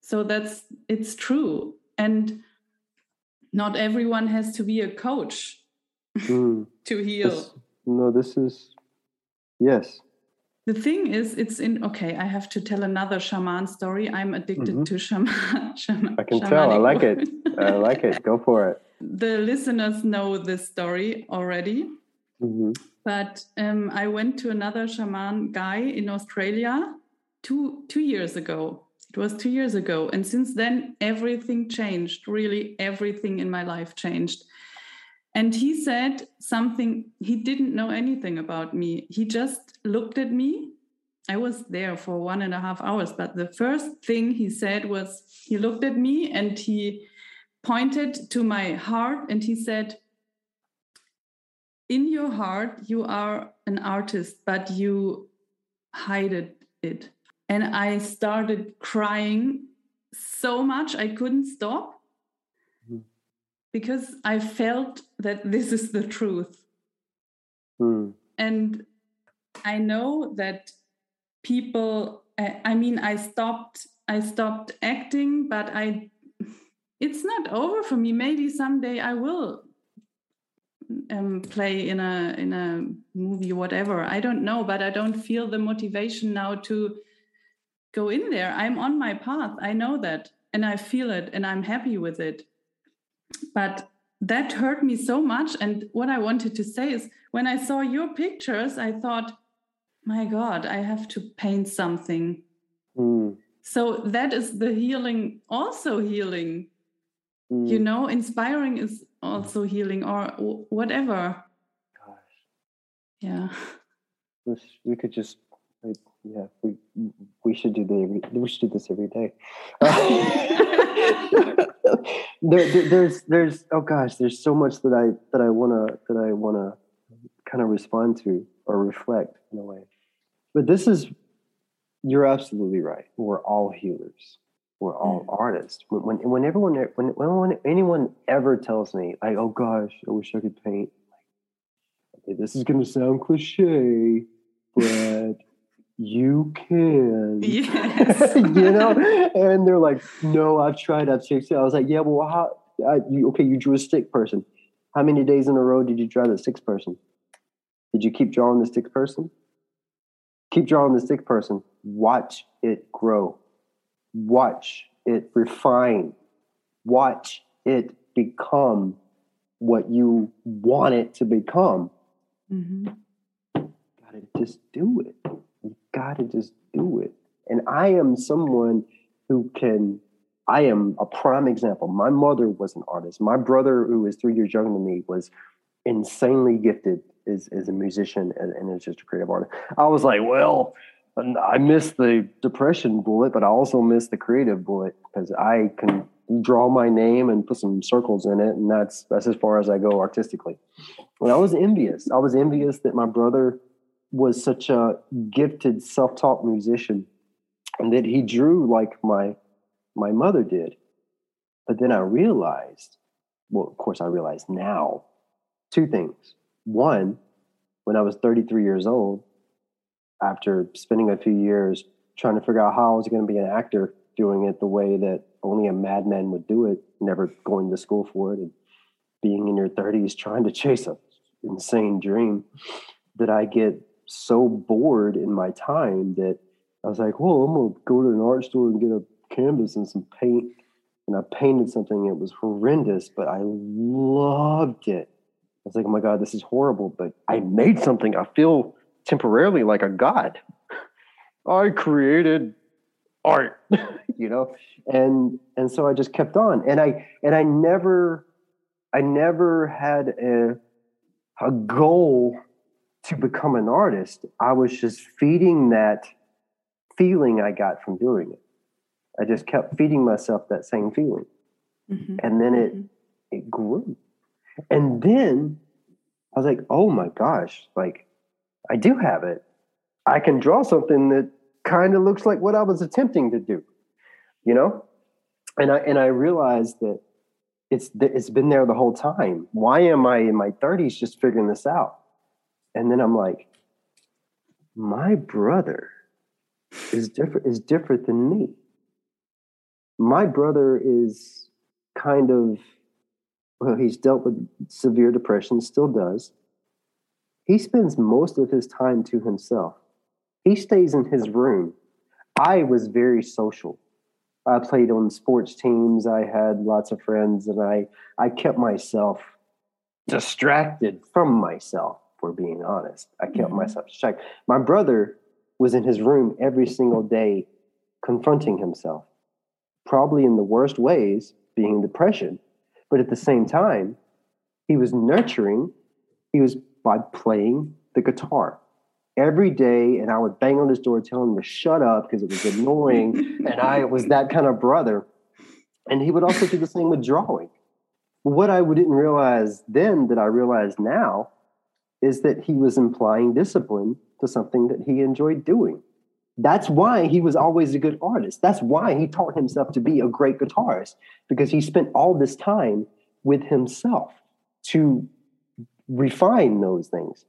so that's it's true and not everyone has to be a coach mm. to heal this, no this is yes the thing is it's in okay i have to tell another shaman story i'm addicted mm-hmm. to shaman, shaman i can tell i like it i like it go for it the listeners know this story already. Mm-hmm. But um, I went to another shaman guy in Australia two two years ago. It was two years ago, and since then everything changed. Really, everything in my life changed. And he said something he didn't know anything about me. He just looked at me. I was there for one and a half hours, but the first thing he said was he looked at me and he pointed to my heart and he said, In your heart, you are an artist, but you hide it. And I started crying so much I couldn't stop mm. because I felt that this is the truth. Mm. And I know that people, I mean, I stopped. I stopped acting, but I it's not over for me. Maybe someday I will um, play in a in a movie, whatever. I don't know, but I don't feel the motivation now to go in there. I'm on my path. I know that, and I feel it, and I'm happy with it. But that hurt me so much. And what I wanted to say is when I saw your pictures, I thought, my God, I have to paint something. Mm. So that is the healing, also healing. Mm. You know, inspiring is also healing or whatever. Gosh. Yeah. We could just, yeah, we we should do the we should do this every day. there, there, there's there's oh gosh, there's so much that I that I wanna that I wanna kind of respond to or reflect in a way. But this is you're absolutely right. We're all healers. We're all mm. artists. When, when when everyone when, when anyone ever tells me like, oh gosh, I wish I could paint. Okay, this is going to sound cliche, but you can. Yes. you know? And they're like, no, I've tried, I've chased it. I was like, yeah, well, how, I, you, okay, you drew a stick person. How many days in a row did you draw the six person? Did you keep drawing the six person? Keep drawing the six person. Watch it grow. Watch it refine. Watch it become what you want it to become. Mm-hmm. Gotta just do it got to just do it. And I am someone who can, I am a prime example. My mother was an artist. My brother, who is three years younger than me, was insanely gifted as, as a musician and, and as just a creative artist. I was like, well, I missed the depression bullet, but I also missed the creative bullet because I can draw my name and put some circles in it, and that's that's as far as I go artistically. And I was envious. I was envious that my brother was such a gifted self-taught musician and that he drew like my my mother did. But then i realized well of course i realize now two things. One when i was 33 years old after spending a few years trying to figure out how i was going to be an actor doing it the way that only a madman would do it never going to school for it and being in your 30s trying to chase a insane dream that i get so bored in my time that I was like, well, I'm gonna go to an art store and get a canvas and some paint. And I painted something. It was horrendous, but I loved it. I was like, oh my God, this is horrible. But I made something. I feel temporarily like a god. I created art, you know? And and so I just kept on. And I and I never I never had a a goal to become an artist, I was just feeding that feeling I got from doing it. I just kept feeding myself that same feeling. Mm-hmm. And then it mm-hmm. it grew. And then I was like, oh my gosh, like I do have it. I can draw something that kind of looks like what I was attempting to do. You know? And I and I realized that it's it's been there the whole time. Why am I in my 30s just figuring this out? And then I'm like, my brother is different is different than me. My brother is kind of well, he's dealt with severe depression, still does. He spends most of his time to himself. He stays in his room. I was very social. I played on sports teams. I had lots of friends, and I I kept myself distracted from myself for being honest. I kept mm-hmm. myself check. My brother was in his room every single day confronting himself, probably in the worst ways, being depression. But at the same time, he was nurturing, he was by playing the guitar every day. And I would bang on his door, tell him to shut up because it was annoying. and I was that kind of brother. And he would also do the same with drawing. What I didn't realize then that I realize now is that he was implying discipline to something that he enjoyed doing. That's why he was always a good artist. That's why he taught himself to be a great guitarist because he spent all this time with himself to refine those things.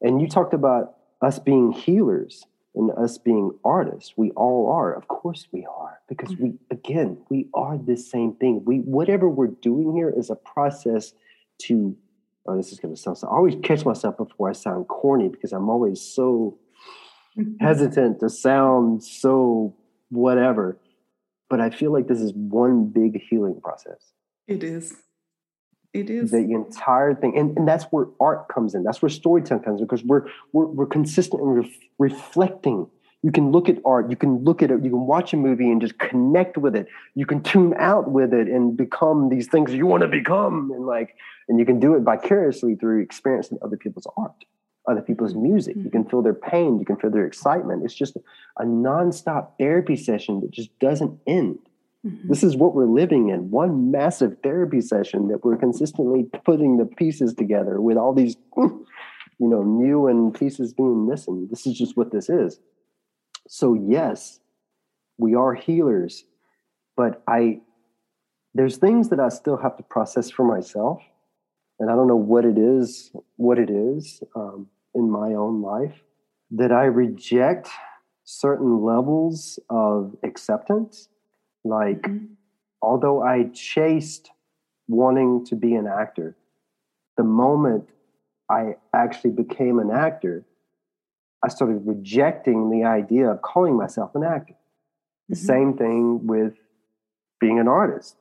And you talked about us being healers and us being artists. We all are. Of course we are because we again, we are the same thing. We whatever we're doing here is a process to oh, this is going to sound so. I always catch myself before I sound corny because I'm always so hesitant to sound so whatever. But I feel like this is one big healing process. It is. It is the entire thing, and, and that's where art comes in. That's where storytelling comes in because we're we're, we're consistent in ref, reflecting. You can look at art, you can look at it, you can watch a movie and just connect with it. You can tune out with it and become these things you want to become, and like, and you can do it vicariously through experiencing other people's art, other people's music. You can feel their pain, you can feel their excitement. It's just a nonstop therapy session that just doesn't end. Mm-hmm. This is what we're living in one massive therapy session that we're consistently putting the pieces together with all these, you know, new and pieces being missing. This is just what this is. So, yes, we are healers, but I, there's things that I still have to process for myself. And I don't know what it is, what it is um, in my own life that I reject certain levels of acceptance like, mm-hmm. although I chased wanting to be an actor, the moment I actually became an actor, I started rejecting the idea of calling myself an actor. The mm-hmm. same thing with being an artist.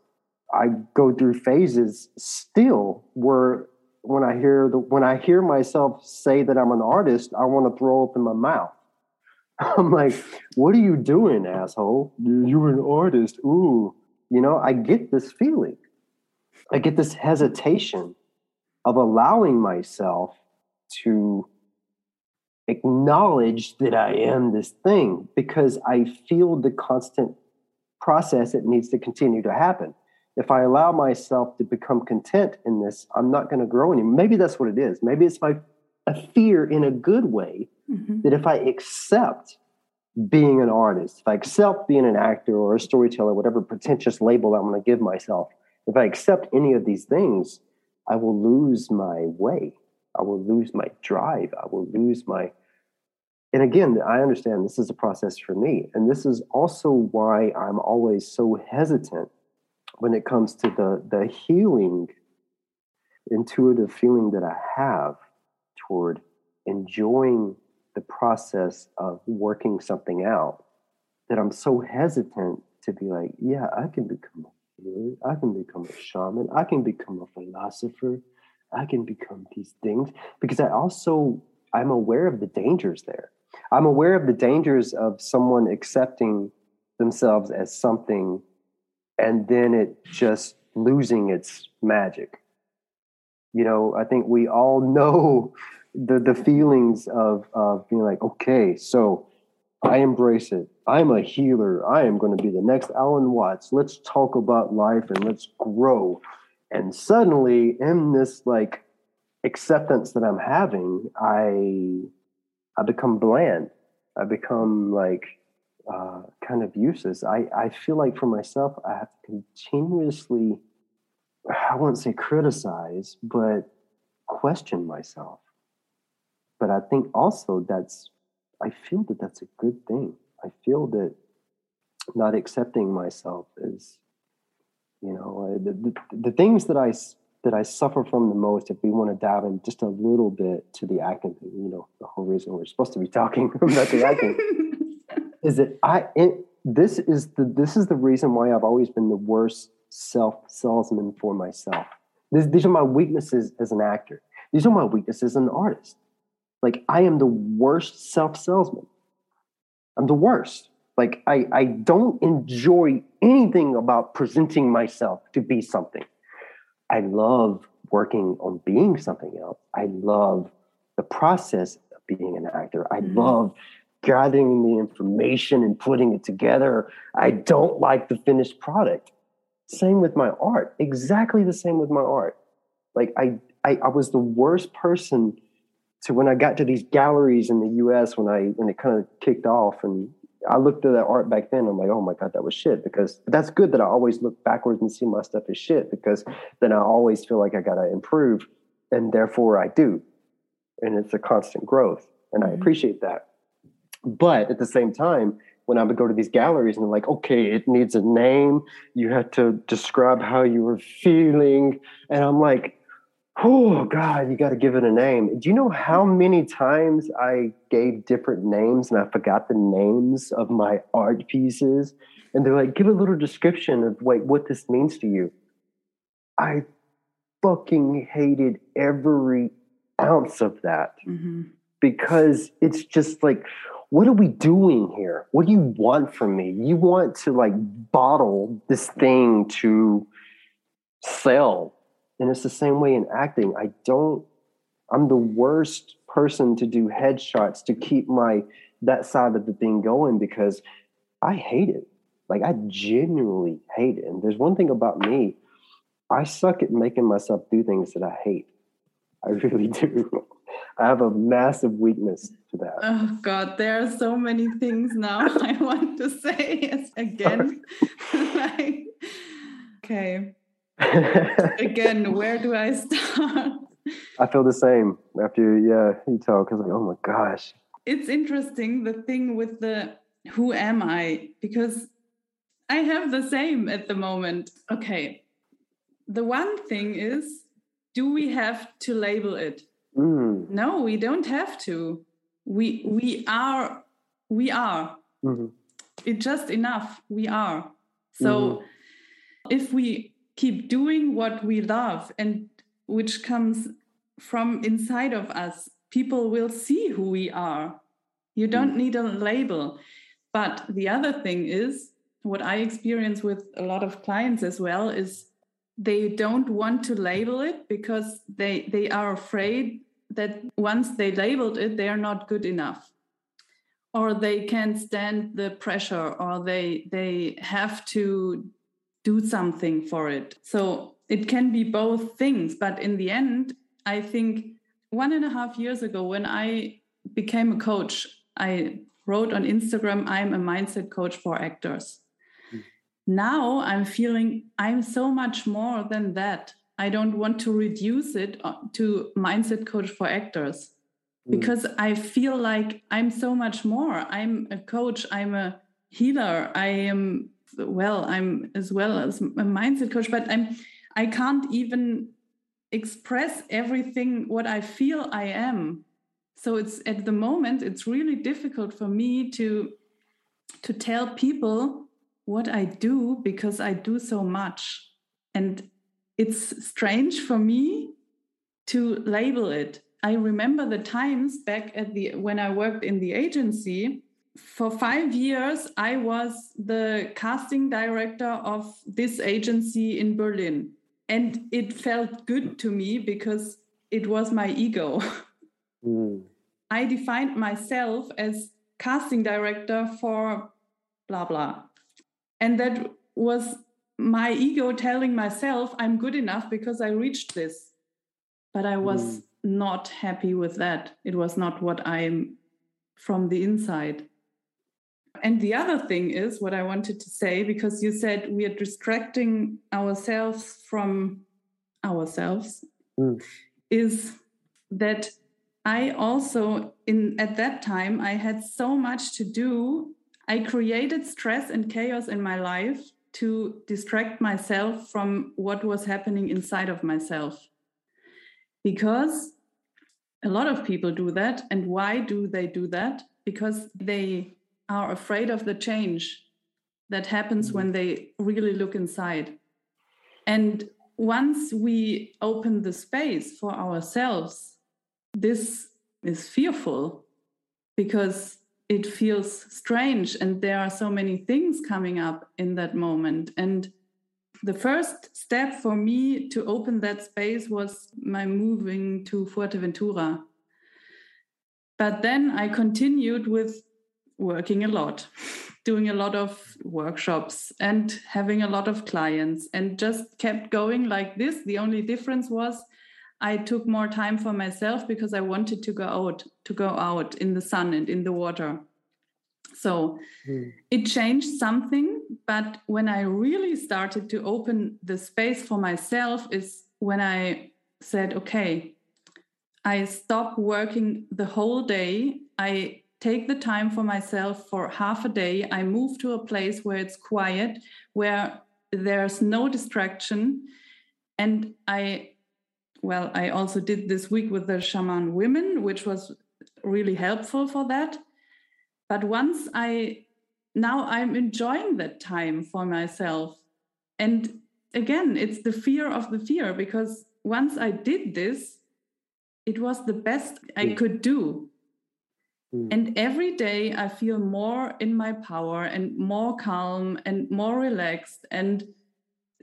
I go through phases still where when I hear the when I hear myself say that I'm an artist, I want to throw open my mouth. I'm like, what are you doing, asshole? You're an artist. Ooh, you know, I get this feeling. I get this hesitation of allowing myself to acknowledge that I am this thing because I feel the constant process that needs to continue to happen. If I allow myself to become content in this, I'm not going to grow anymore. Maybe that's what it is. Maybe it's my a fear in a good way mm-hmm. that if I accept being an artist, if I accept being an actor or a storyteller, whatever pretentious label I'm going to give myself, if I accept any of these things, I will lose my way. I will lose my drive. I will lose my. And again, I understand this is a process for me. And this is also why I'm always so hesitant when it comes to the, the healing, intuitive feeling that I have toward enjoying the process of working something out that I'm so hesitant to be like, yeah, I can become a healer, I can become a shaman, I can become a philosopher, I can become these things because I also I'm aware of the dangers there. I'm aware of the dangers of someone accepting themselves as something and then it just losing its magic. You know, I think we all know the the feelings of of being like, okay, so I embrace it. I'm a healer. I am going to be the next Alan Watts. Let's talk about life and let's grow. And suddenly, in this like acceptance that I'm having, I I become bland. I become like uh, kind of useless. I, I feel like for myself, I have to continuously, I wouldn't say criticize, but question myself but I think also that's I feel that that's a good thing. I feel that not accepting myself is, you know, uh, the, the, the things that I that I suffer from the most. If we want to dive in just a little bit to the acting thing, you know, the whole reason we're supposed to be talking about the acting is that I it, this is the this is the reason why I've always been the worst self salesman for myself. This, these are my weaknesses as an actor. These are my weaknesses as an artist. Like I am the worst self salesman. I'm the worst. Like I, I don't enjoy anything about presenting myself to be something. I love working on being something else. I love the process of being an actor. I mm-hmm. love gathering the information and putting it together. I don't like the finished product. Same with my art. Exactly the same with my art. Like I, I, I was the worst person to when I got to these galleries in the U.S. when I when it kind of kicked off, and I looked at that art back then. I'm like, oh my god, that was shit. Because that's good that I always look backwards and see my stuff as shit. Because then I always feel like I gotta improve, and therefore I do, and it's a constant growth, and I mm-hmm. appreciate that. But at the same time, when I would go to these galleries and they're like, okay, it needs a name. You had to describe how you were feeling, and I'm like, oh god you got to give it a name do you know how many times i gave different names and i forgot the names of my art pieces and they're like give a little description of like what this means to you i fucking hated every ounce of that mm-hmm. because it's just like, what are we doing here? What do you want from me? You want to like bottle this thing to sell. And it's the same way in acting. I don't, I'm the worst person to do headshots to keep my that side of the thing going because I hate it. Like I genuinely hate it. And there's one thing about me, I suck at making myself do things that I hate. I really do. I have a massive weakness to that. Oh God, there are so many things now I want to say again. like, okay. again, where do I start? I feel the same after yeah you talk because like oh my gosh. It's interesting the thing with the who am I because I have the same at the moment. Okay, the one thing is, do we have to label it? Mm. No, we don't have to. We we are we are. Mm-hmm. It's just enough. We are. So mm-hmm. if we keep doing what we love and which comes from inside of us, people will see who we are. You don't mm. need a label. But the other thing is, what I experience with a lot of clients as well is they don't want to label it because they they are afraid that once they labeled it they are not good enough or they can't stand the pressure or they they have to do something for it so it can be both things but in the end i think one and a half years ago when i became a coach i wrote on instagram i'm a mindset coach for actors mm. now i'm feeling i'm so much more than that I don't want to reduce it uh, to mindset coach for actors mm. because I feel like I'm so much more. I'm a coach, I'm a healer, I am well, I'm as well as a mindset coach, but I'm I can't even express everything what I feel I am. So it's at the moment it's really difficult for me to to tell people what I do because I do so much. And it's strange for me to label it. I remember the times back at the when I worked in the agency. For five years, I was the casting director of this agency in Berlin. And it felt good to me because it was my ego. Mm. I defined myself as casting director for blah blah. And that was my ego telling myself I'm good enough because I reached this. But I was mm. not happy with that. It was not what I'm from the inside. And the other thing is what I wanted to say, because you said we are distracting ourselves from ourselves, mm. is that I also, in at that time, I had so much to do. I created stress and chaos in my life to distract myself from what was happening inside of myself. Because a lot of people do that. And why do they do that? Because they are afraid of the change that happens when mm-hmm. they really look inside. And once we open the space for ourselves, this is fearful because it feels strange and there are so many things coming up in that moment and the first step for me to open that space was my moving to Fuerteventura. But then I continued with working a lot, doing a lot of workshops and having a lot of clients and just kept going like this. The only difference was I took more time for myself because I wanted to go out, to go out in the sun and in the water. So mm. it changed something. But when I really started to open the space for myself, is when I said, okay, I stop working the whole day. I take the time for myself for half a day. I move to a place where it's quiet, where there's no distraction. And I well, I also did this week with the shaman women, which was really helpful for that. But once I now I'm enjoying that time for myself. And again, it's the fear of the fear because once I did this, it was the best I could do. Mm. And every day I feel more in my power and more calm and more relaxed. And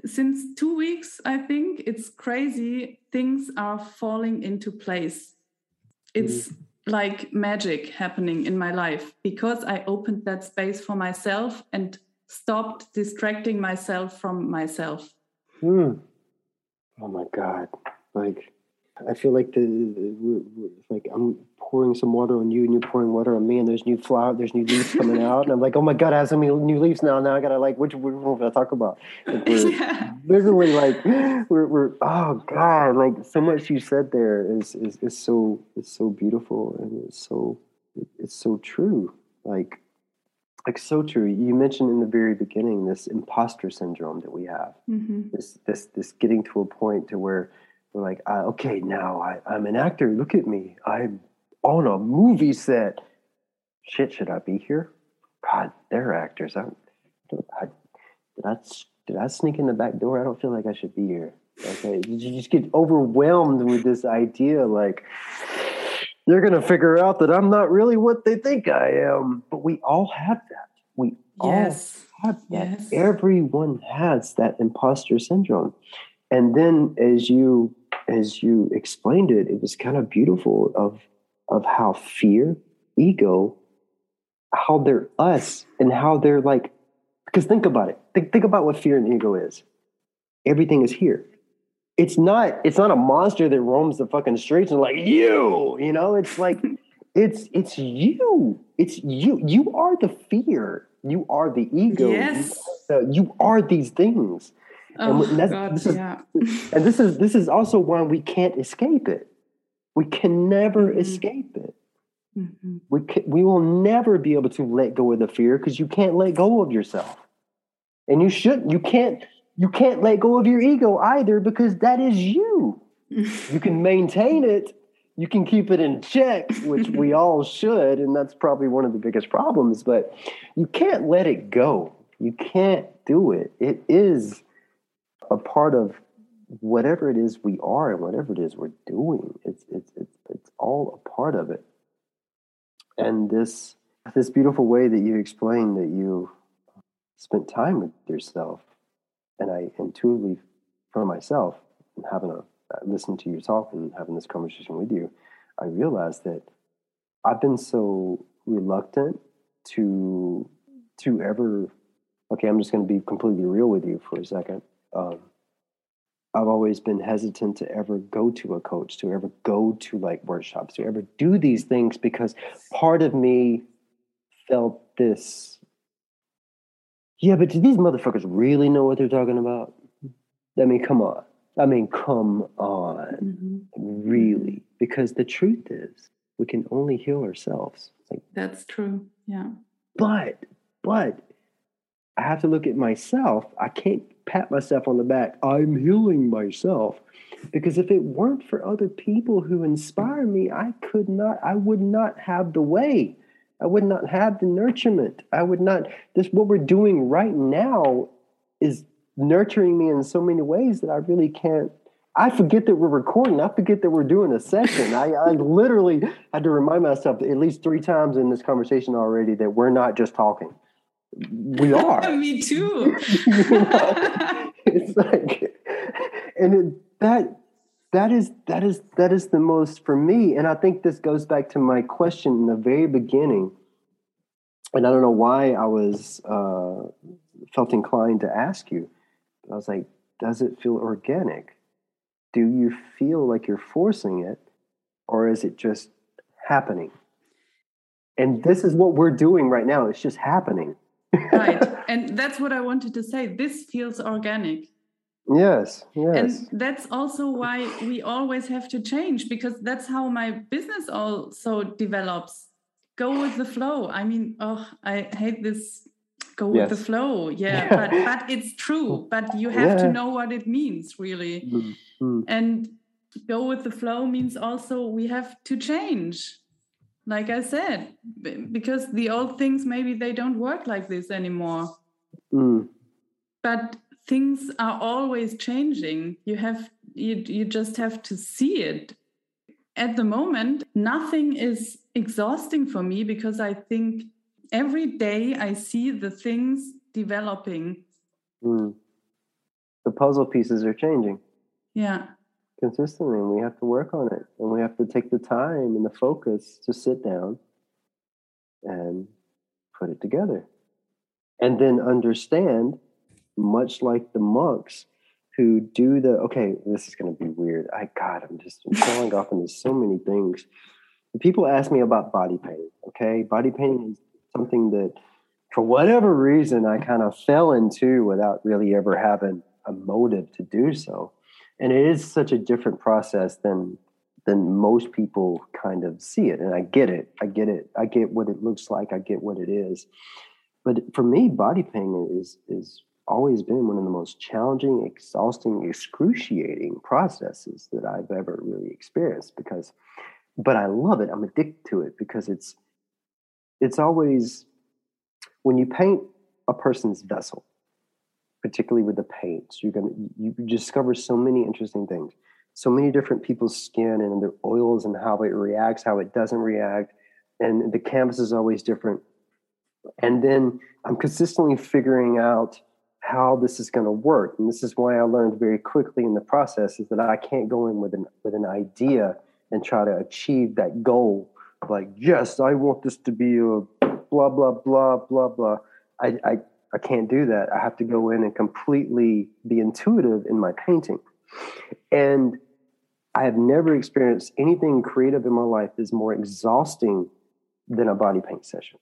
since two weeks, I think it's crazy. Things are falling into place. It's mm. like magic happening in my life because I opened that space for myself and stopped distracting myself from myself. Mm. Oh my God. Like, I feel like the, the like I'm pouring some water on you and you're pouring water on me and there's new flower, there's new leaves coming out. And I'm like, oh my God, I have so many new leaves now. Now I gotta like, which, one I talk about? Like we're yeah. literally like, we're, we're, oh God, like so much you said there is, is, is so, is so beautiful and it's so, it's so true. Like, like so true. You mentioned in the very beginning this imposter syndrome that we have. Mm-hmm. This, this, this getting to a point to where, we're like, uh, okay, now I, I'm an actor. Look at me. I'm on a movie set. Shit, should I be here? God, they're actors. I, I, did I did I sneak in the back door? I don't feel like I should be here. Okay, you just get overwhelmed with this idea, like they're gonna figure out that I'm not really what they think I am. But we all have that. We yes. all have that. Yes. Everyone has that imposter syndrome. And then as you as you explained it, it was kind of beautiful of of how fear, ego, how they're us and how they're like because think about it. Think, think about what fear and ego is. Everything is here. It's not it's not a monster that roams the fucking streets and like you, you know, it's like it's it's you. It's you. You are the fear. You are the ego. Yes. You are, the, you are these things. Oh, and God, this is, yeah. and this is this is also why we can't escape it. We can never mm-hmm. escape it. Mm-hmm. We can, we will never be able to let go of the fear because you can't let go of yourself, and you shouldn't. You can't. You can't let go of your ego either because that is you. you can maintain it. You can keep it in check, which we all should, and that's probably one of the biggest problems. But you can't let it go. You can't do it. It is a part of whatever it is we are and whatever it is we're doing. It's it's it's it's all a part of it. And this this beautiful way that you explained that you spent time with yourself, and I intuitively for myself, and having a listen to your talk and having this conversation with you, I realized that I've been so reluctant to to ever okay i'm just going to be completely real with you for a second um, I've always been hesitant to ever go to a coach, to ever go to like workshops, to ever do these things because part of me felt this. Yeah, but do these motherfuckers really know what they're talking about? I mean, come on. I mean, come on. Mm-hmm. Really? Because the truth is, we can only heal ourselves. Like That's true. Yeah. But, but I have to look at myself. I can't pat myself on the back. I'm healing myself. Because if it weren't for other people who inspire me, I could not, I would not have the way. I would not have the nurturement. I would not, this, what we're doing right now is nurturing me in so many ways that I really can't. I forget that we're recording. I forget that we're doing a session. I, I literally had to remind myself at least three times in this conversation already that we're not just talking we are. Me too. it's like, and it, that that is that is that is the most for me. And I think this goes back to my question in the very beginning. And I don't know why I was uh, felt inclined to ask you. I was like, does it feel organic? Do you feel like you're forcing it, or is it just happening? And this is what we're doing right now. It's just happening right. And that's what i wanted to say. This feels organic. Yes yes. and that's also why we always have to change because that's how my business also develops. Go with the flow. I mean oh i hate this go yes. with the flow. Yeah but but it's true. But you have yeah. to know what it means really. Mm-hmm. and go with the flow means also we have to change like I said, because the old things maybe they don't work like this anymore. Mm. But things are always changing. You have you you just have to see it at the moment nothing is exhausting for me because i think every day i see the things developing mm. the puzzle pieces are changing yeah consistently and we have to work on it and we have to take the time and the focus to sit down and put it together. And then understand much like the monks who do the okay this is going to be weird. I god i'm just falling off into so many things. People ask me about body painting okay? Body painting is something that for whatever reason i kind of fell into without really ever having a motive to do so and it is such a different process than than most people kind of see it. And i get it. I get it. I get what it looks like. I get what it is. But for me body painting is is always been one of the most challenging, exhausting, excruciating processes that I've ever really experienced because but I love it. I'm addicted to it because it's it's always when you paint a person's vessel, particularly with the paints, you're gonna you discover so many interesting things. So many different people's skin and their oils and how it reacts, how it doesn't react. And the canvas is always different. And then I'm consistently figuring out how this is going to work. And this is why I learned very quickly in the process is that I can't go in with an with an idea and try to achieve that goal. Like, yes, I want this to be a blah blah blah blah blah. I I, I can't do that. I have to go in and completely be intuitive in my painting. And I have never experienced anything creative in my life that's more exhausting than a body paint session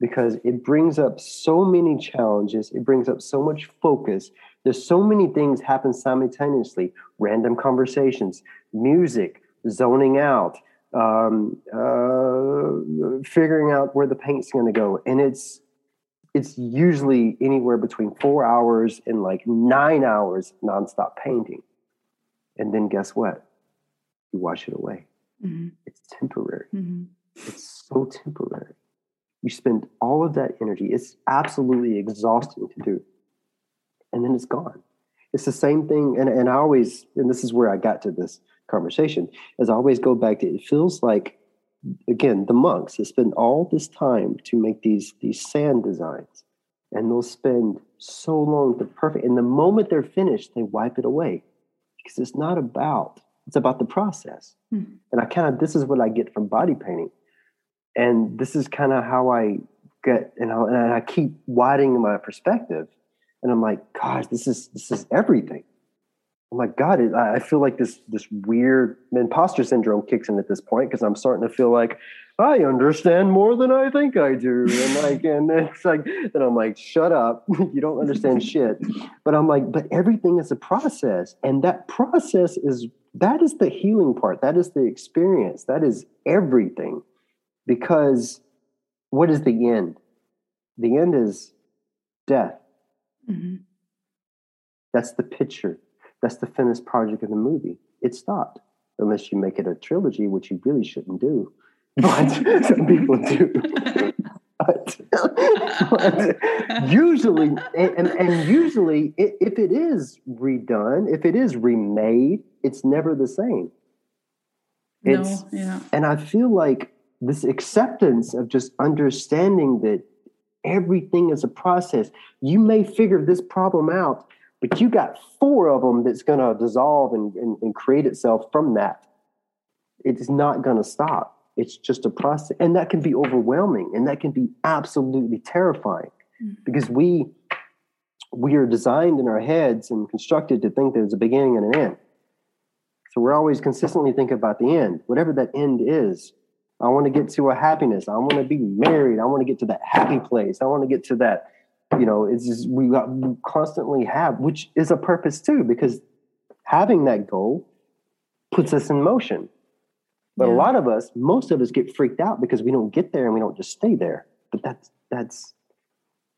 because it brings up so many challenges. It brings up so much focus. There's so many things happen simultaneously random conversations, music, zoning out, um, uh, figuring out where the paint's going to go. And it's, it's usually anywhere between four hours and like nine hours nonstop painting. And then guess what? You wash it away. Mm-hmm. It's temporary. Mm-hmm. It's so temporary. You spend all of that energy. It's absolutely exhausting to do. And then it's gone. It's the same thing. And, and I always, and this is where I got to this conversation, is I always go back to it feels like, again, the monks they spend all this time to make these, these sand designs. And they'll spend so long to perfect. And the moment they're finished, they wipe it away because it's not about, it's about the process. Mm-hmm. And I kind of, this is what I get from body painting and this is kind of how I get, you know, and I keep widening my perspective, and I'm like, gosh, this is this is everything. I'm like, God, I feel like this this weird imposter syndrome kicks in at this point because I'm starting to feel like I understand more than I think I do, and like, and it's like, then I'm like, shut up, you don't understand shit. But I'm like, but everything is a process, and that process is that is the healing part. That is the experience. That is everything. Because what is the end? The end is death. Mm-hmm. That's the picture. That's the finished project of the movie. It stopped, unless you make it a trilogy, which you really shouldn't do. But some people do. but, but, usually, and, and usually, if it is redone, if it is remade, it's never the same. It's, no, yeah. And I feel like this acceptance of just understanding that everything is a process. You may figure this problem out, but you got four of them that's going to dissolve and, and, and, create itself from that. It's not going to stop. It's just a process. And that can be overwhelming and that can be absolutely terrifying mm-hmm. because we we are designed in our heads and constructed to think there's a beginning and an end. So we're always consistently thinking about the end, whatever that end is. I want to get to a happiness. I want to be married. I want to get to that happy place. I want to get to that, you know, it's just we, got, we constantly have, which is a purpose too, because having that goal puts us in motion. But yeah. a lot of us, most of us get freaked out because we don't get there and we don't just stay there. But that's that's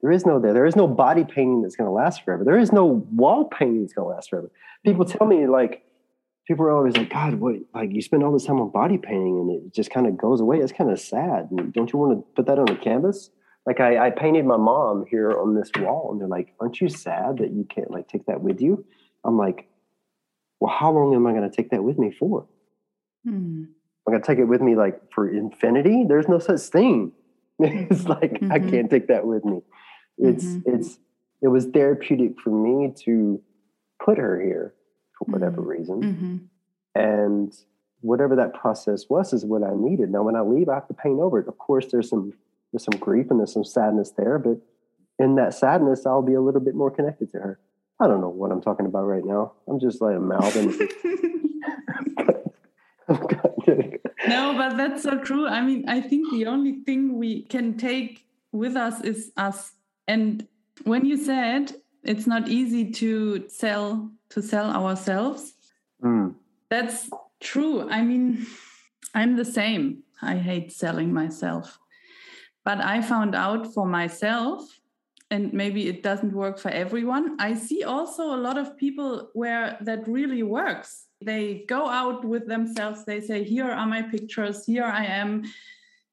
there is no there. There is no body painting that's going to last forever. There is no wall painting that's going to last forever. People tell me like, people are always like, God, what? Like you spend all this time on body painting and it just kind of goes away. It's kind of sad. Don't you want to put that on a canvas? Like I, I painted my mom here on this wall, and they're like, "Aren't you sad that you can't like take that with you?" I'm like, well, how long am I going to take that with me for? Mm. I'm going to take it with me like for infinity. There's no such thing. it's like mm-hmm. I can't take that with me. It's mm-hmm. it's it was therapeutic for me to put her here for whatever mm-hmm. reason, mm-hmm. and whatever that process was is what I needed. Now, when I leave, I have to paint over it. Of course, there's some there's some grief and there's some sadness there, but in that sadness, I'll be a little bit more connected to her. I don't know what I'm talking about right now. I'm just like a mouthing. no, but that's so true. I mean, I think the only thing we can take with us is us. And when you said it's not easy to sell to sell ourselves, mm. that's true. I mean, I'm the same. I hate selling myself. But I found out for myself, and maybe it doesn't work for everyone. I see also a lot of people where that really works. They go out with themselves, they say, Here are my pictures, here I am.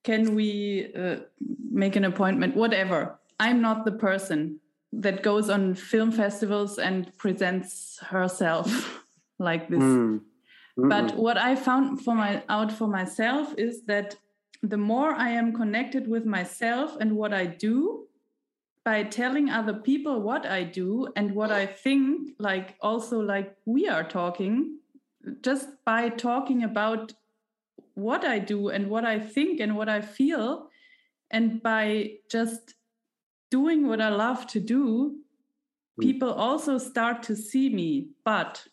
Can we uh, make an appointment? Whatever. I'm not the person that goes on film festivals and presents herself like this. Mm. But what I found for my out for myself is that the more I am connected with myself and what I do, by telling other people what I do and what I think, like also like we are talking, just by talking about what I do and what I think and what I feel, and by just doing what I love to do, hmm. people also start to see me. But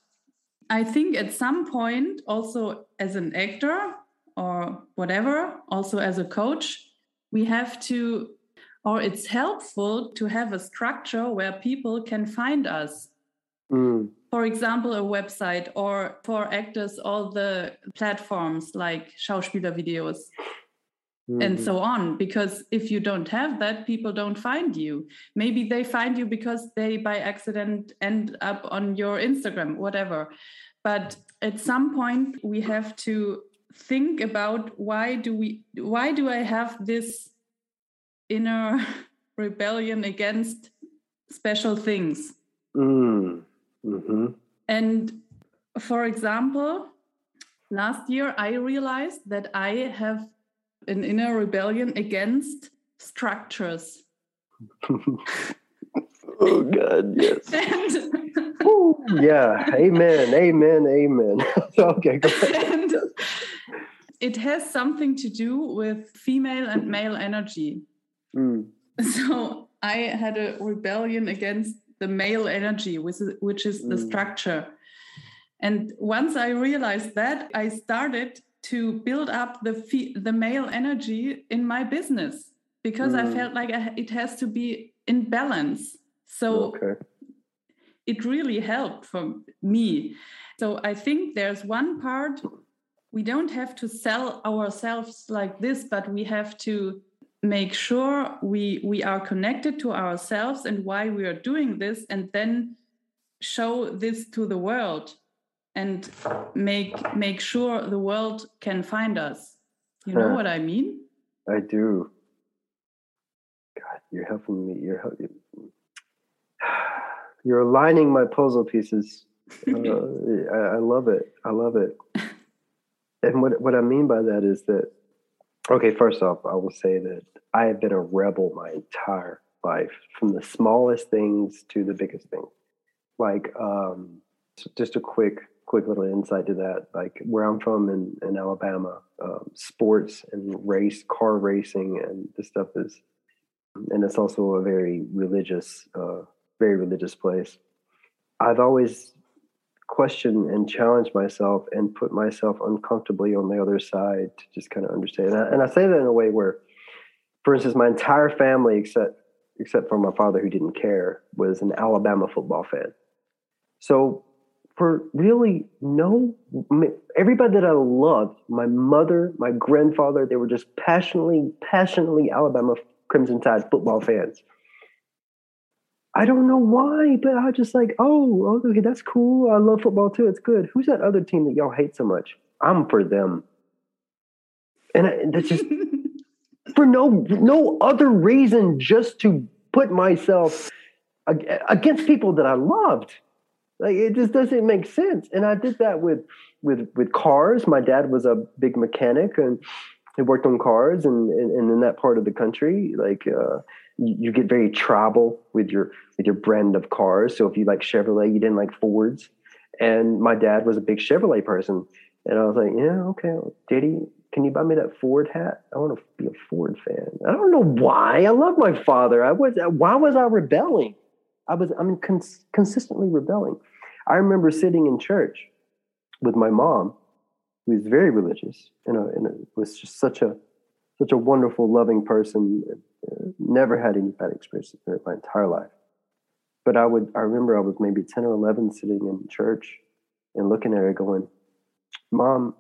I think at some point, also as an actor or whatever, also as a coach, we have to, or it's helpful to have a structure where people can find us. Mm. For example, a website, or for actors, all the platforms like Schauspielervideos mm-hmm. and so on because if you don't have that people don't find you maybe they find you because they by accident end up on your instagram whatever but at some point we have to think about why do we why do i have this inner rebellion against special things mm. mm-hmm. and for example last year i realized that i have an inner rebellion against structures. oh God, yes. And, yeah, amen, amen, amen. okay, go ahead. It has something to do with female and male energy. Mm. So I had a rebellion against the male energy, which is, which is mm. the structure. And once I realized that, I started to build up the the male energy in my business because mm. I felt like I, it has to be in balance. So okay. it really helped for me. So I think there's one part we don't have to sell ourselves like this, but we have to make sure we we are connected to ourselves and why we are doing this and then show this to the world and make make sure the world can find us. You know what I mean? I do. God, you're helping me. You're helping. You're aligning my puzzle pieces. Uh, I, I love it. I love it. And what what I mean by that is that okay, first off, I will say that I have been a rebel my entire life, from the smallest things to the biggest things. Like, um, just a quick quick little insight to that. Like where I'm from in, in Alabama, um, sports and race, car racing, and this stuff is, and it's also a very religious, uh, very religious place. I've always questioned and challenge myself and put myself uncomfortably on the other side to just kind of understand. And I, and I say that in a way where, for instance, my entire family, except except for my father who didn't care, was an Alabama football fan. So for really no everybody that I loved, my mother, my grandfather, they were just passionately, passionately Alabama Crimson Tide football fans. I don't know why, but I was just like, oh, okay, that's cool. I love football too. It's good. Who's that other team that y'all hate so much? I'm for them, and I, that's just for no no other reason, just to put myself against people that I loved Like it just doesn't make sense. And I did that with with with cars. My dad was a big mechanic and he worked on cars and, and, and in that part of the country, like uh, you, get very tribal with your with your brand of cars. So if you like Chevrolet, you didn't like Fords. And my dad was a big Chevrolet person. And I was like, yeah, okay, Daddy, can you buy me that Ford hat? I want to be a Ford fan. I don't know why. I love my father. I was why was I rebelling? I was I'm cons- consistently rebelling. I remember sitting in church with my mom, who is very religious, and, a, and a, was just such a such a wonderful, loving person. Uh, never had any bad experiences in my entire life. But I would I remember I was maybe ten or eleven, sitting in church and looking at her, going, "Mom,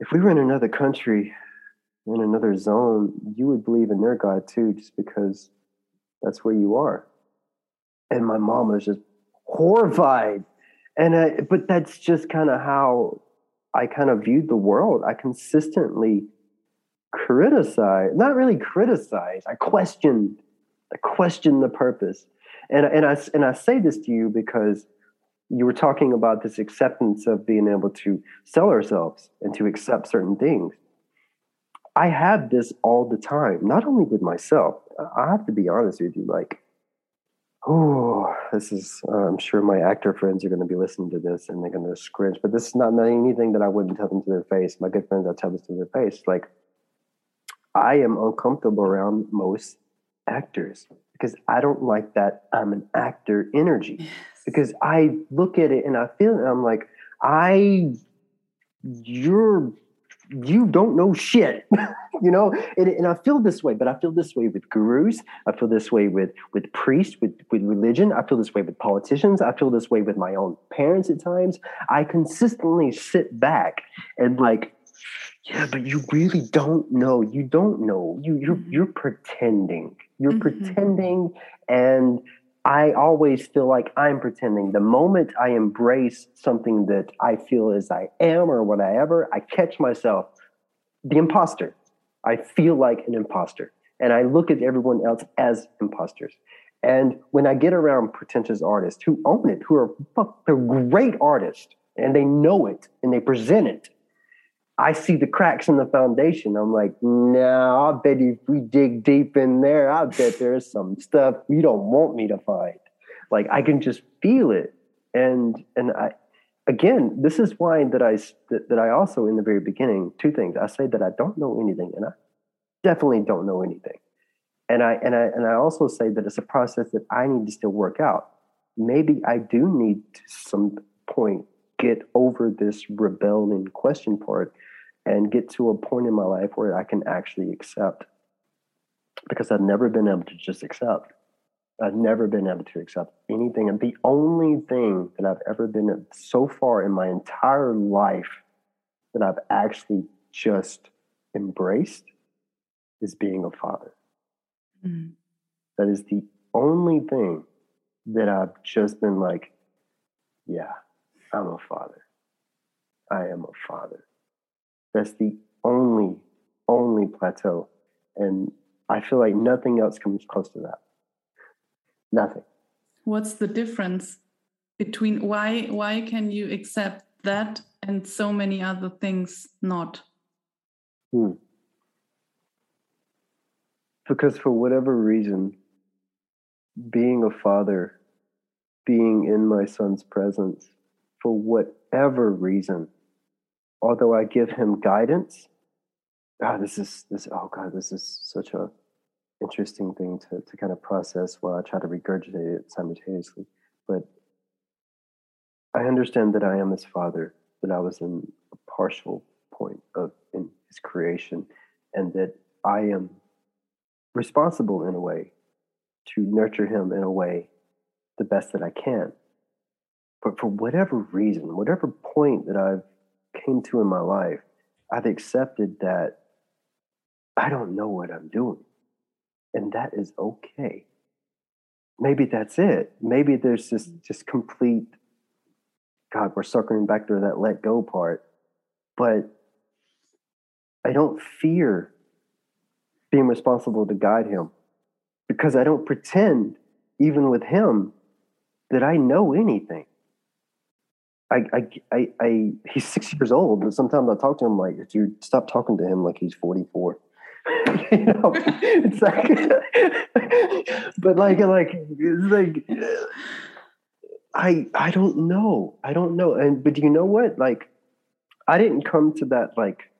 if we were in another country, in another zone, you would believe in their God too, just because that's where you are." And my mom was just horrified and uh, but that's just kind of how I kind of viewed the world. I consistently criticized, not really criticize, I questioned, I questioned the purpose, and and I and I say this to you because you were talking about this acceptance of being able to sell ourselves and to accept certain things. I have this all the time, not only with myself. I have to be honest with you, like Oh, this is, uh, I'm sure my actor friends are going to be listening to this and they're going to scringe, but this is not anything that I wouldn't tell them to their face. My good friends, I tell this to their face. Like, I am uncomfortable around most actors because I don't like that I'm an actor energy. Yes. Because I look at it and I feel it, I'm like, I, you're you don't know shit you know? And, and, i feel this way but i feel this way with gurus. I feel this way with with priests with with religion. I feel this way with politicians. I feel this way with my own parents at times. I consistently sit back and like yeah but you really don't know you don't know you you're, mm-hmm. you're pretending you're mm-hmm. pretending and I always feel like I'm pretending. The moment I embrace something that I feel as I am or whatever, I catch myself the imposter. I feel like an imposter. And I look at everyone else as imposters. And when I get around pretentious artists who own it, who are they're great artists and they know it and they present it, I see the cracks in the foundation. I'm like, nah, I bet if we dig deep in there, I bet there's some stuff you don't want me to find. Like I can just feel it. And and I again, this is why that I that, that I also in the very beginning, two things. I say that I don't know anything, and I definitely don't know anything. And I and I and I also say that it's a process that I need to still work out. Maybe I do need to some point get over this rebellion question part and get to a point in my life where I can actually accept. Because I've never been able to just accept. I've never been able to accept anything. And the only thing that I've ever been so far in my entire life that I've actually just embraced is being a father. Mm-hmm. That is the only thing that I've just been like, yeah, I'm a father. I am a father. That's the only, only plateau. And I feel like nothing else comes close to that. Nothing. What's the difference between why why can you accept that and so many other things not? Hmm. Because for whatever reason, being a father, being in my son's presence, for whatever reason, although I give him guidance, God, this is this. Oh God, this is such a interesting thing to to kind of process while I try to regurgitate it simultaneously. But I understand that I am his father, that I was in a partial point of in his creation, and that I am responsible in a way to nurture him in a way the best that I can. But for whatever reason, whatever point that I've came to in my life, I've accepted that I don't know what I'm doing. And that is okay. Maybe that's it. Maybe there's just mm. just complete God, we're circling back to that let go part. But I don't fear being responsible to guide him because I don't pretend, even with him, that I know anything. I, I, I, I, he's six years old, but sometimes I talk to him like, dude, stop talking to him like he's 44. you know, it's like, but like, like, it's like, I, I don't know. I don't know. And, but you know what? Like, I didn't come to that like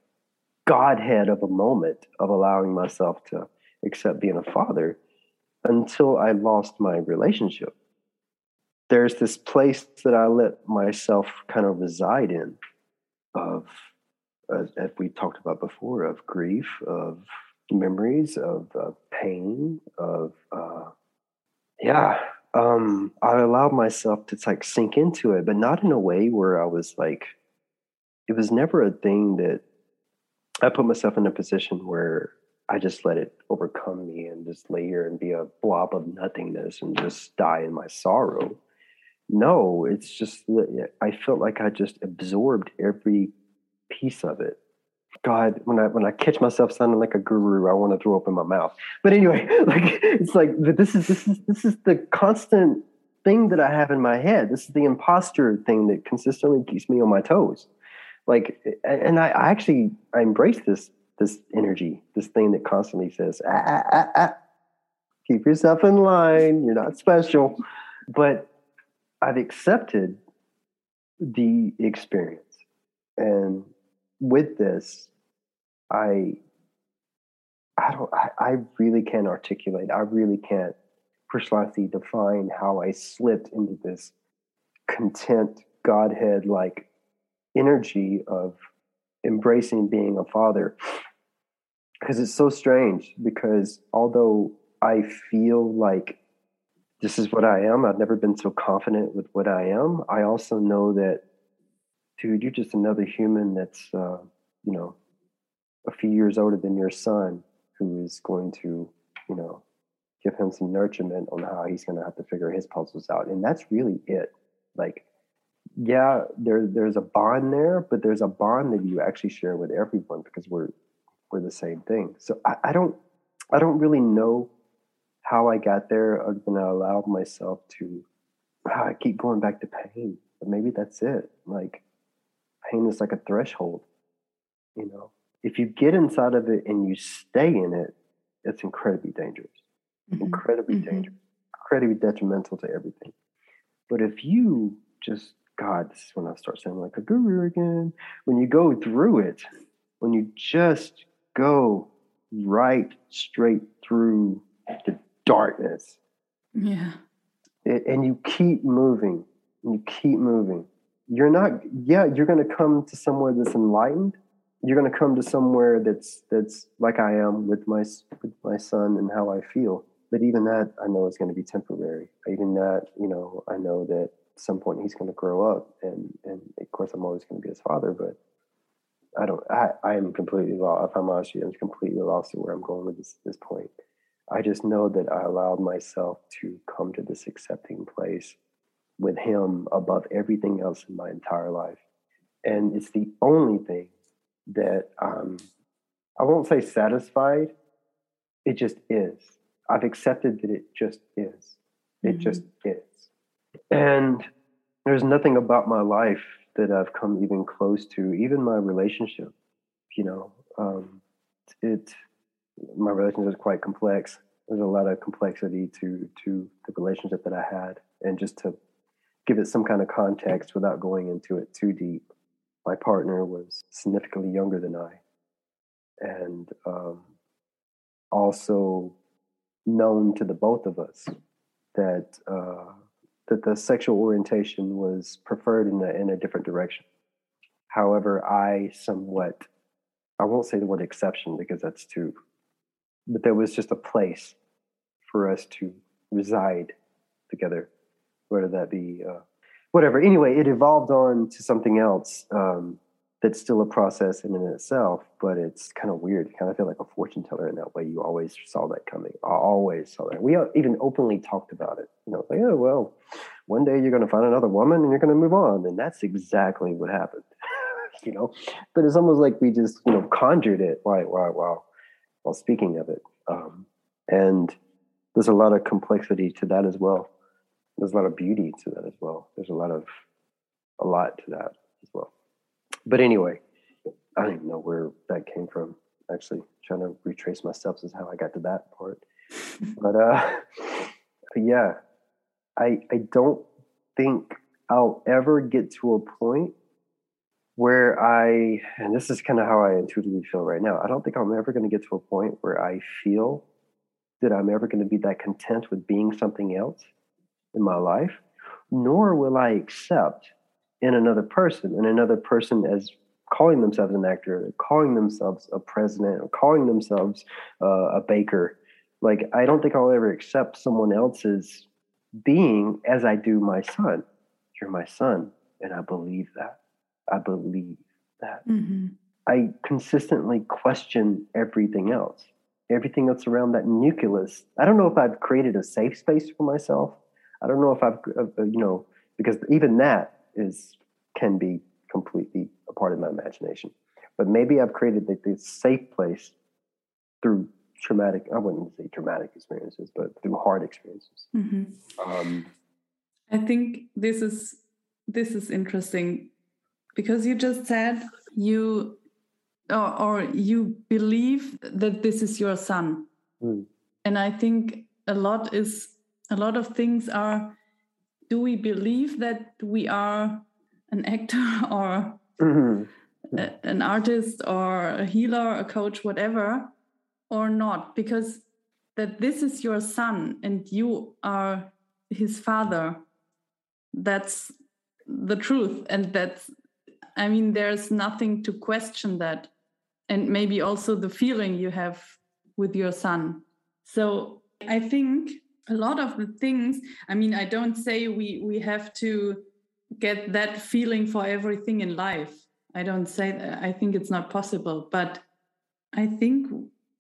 godhead of a moment of allowing myself to accept being a father until I lost my relationship there's this place that I let myself kind of reside in of, uh, as we talked about before, of grief, of memories, of pain, of, uh, yeah. Um, I allowed myself to like sink into it, but not in a way where I was like, it was never a thing that I put myself in a position where I just let it overcome me and just lay here and be a blob of nothingness and just die in my sorrow no, it's just I felt like I just absorbed every piece of it. God, when I when I catch myself sounding like a guru, I want to throw up in my mouth. But anyway, like it's like this is this is this is the constant thing that I have in my head. This is the imposter thing that consistently keeps me on my toes. Like, and I, I actually I embrace this this energy, this thing that constantly says, ah, ah, ah, ah, keep yourself in line. You're not special. But I've accepted the experience. And with this, I I don't I, I really can't articulate. I really can't precisely define how I slipped into this content Godhead like energy of embracing being a father. Because it's so strange because although I feel like this is what I am. I've never been so confident with what I am. I also know that, dude, you're just another human that's, uh, you know, a few years older than your son who is going to, you know, give him some nurturement on how he's going to have to figure his puzzles out. And that's really it. Like, yeah, there, there's a bond there, but there's a bond that you actually share with everyone because we're, we're the same thing. So I, I don't, I don't really know how I got there other than I allowed myself to ah, I keep going back to pain. But maybe that's it. Like pain is like a threshold. You know, if you get inside of it and you stay in it, it's incredibly dangerous. Mm-hmm. Incredibly mm-hmm. dangerous. Incredibly detrimental to everything. But if you just God, this is when I start sounding like a guru again. When you go through it, when you just go right straight through the darkness. Yeah. And you keep moving. You keep moving. You're not, yeah, you're going to come to somewhere that's enlightened. You're going to come to somewhere that's that's like I am with my with my son and how I feel. But even that, I know is going to be temporary. Even that, you know, I know that at some point he's going to grow up, and and of course I'm always going to be his father. But I don't. I I am completely lost. If I'm honest, I'm completely lost to where I'm going with this this point. I just know that I allowed myself to come to this accepting place with Him above everything else in my entire life. And it's the only thing that um, I won't say satisfied, it just is. I've accepted that it just is. It mm-hmm. just is. And there's nothing about my life that I've come even close to, even my relationship, you know. Um, it my relationship is quite complex. There's a lot of complexity to to the relationship that I had, and just to give it some kind of context without going into it too deep, my partner was significantly younger than I, and um, also known to the both of us that uh, that the sexual orientation was preferred in a in a different direction. However, I somewhat I won't say the word exception because that's too but there was just a place for us to reside together, whether that be uh, whatever. Anyway, it evolved on to something else um, that's still a process in and itself, but it's kind of weird. You kind of feel like a fortune teller in that way. You always saw that coming. I always saw that. We even openly talked about it. You know, like, oh, well, one day you're going to find another woman and you're going to move on. And that's exactly what happened. you know, but it's almost like we just, you know, conjured it while, while, while, while speaking of it. Um, and there's a lot of complexity to that as well. There's a lot of beauty to that as well. There's a lot of a lot to that as well. But anyway, I don't even know where that came from. Actually, trying to retrace my steps is how I got to that part. but uh, but yeah, I I don't think I'll ever get to a point where I, and this is kind of how I intuitively feel right now. I don't think I'm ever going to get to a point where I feel that I'm ever going to be that content with being something else in my life, nor will I accept in another person, in another person as calling themselves an actor, calling themselves a president, or calling themselves uh, a baker. Like, I don't think I'll ever accept someone else's being as I do my son. You're my son, and I believe that. I believe that. Mm-hmm. I consistently question everything else, everything that's around that nucleus. I don't know if I've created a safe space for myself. I don't know if I've, uh, uh you know, because even that is can be completely a part of my imagination. But maybe I've created this safe place through traumatic, I wouldn't say traumatic experiences, but through hard experiences. Mm-hmm. Um, I think this is this is interesting because you just said you or, or you believe that this is your son, mm. and I think a lot is a lot of things are. Do we believe that we are an actor or mm-hmm. a, an artist or a healer, a coach, whatever, or not? Because that this is your son and you are his father. That's the truth. And that's, I mean, there's nothing to question that. And maybe also the feeling you have with your son. So I think a lot of the things, I mean, I don't say we, we have to get that feeling for everything in life. I don't say that. I think it's not possible, but I think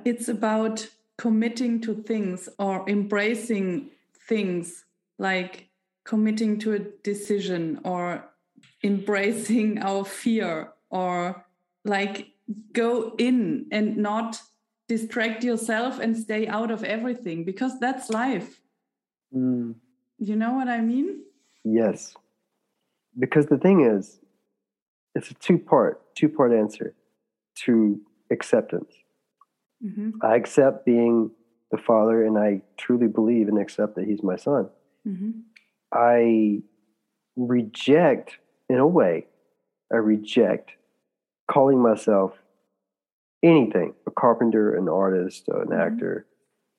it's about committing to things or embracing things like committing to a decision or embracing our fear or like go in and not distract yourself and stay out of everything because that's life. Mm. You know what I mean? Yes because the thing is, it's a two part two part answer to acceptance. Mm-hmm. I accept being the father, and I truly believe and accept that he's my son. Mm-hmm. I reject, in a way, I reject calling myself anything a carpenter, an artist, an mm-hmm. actor,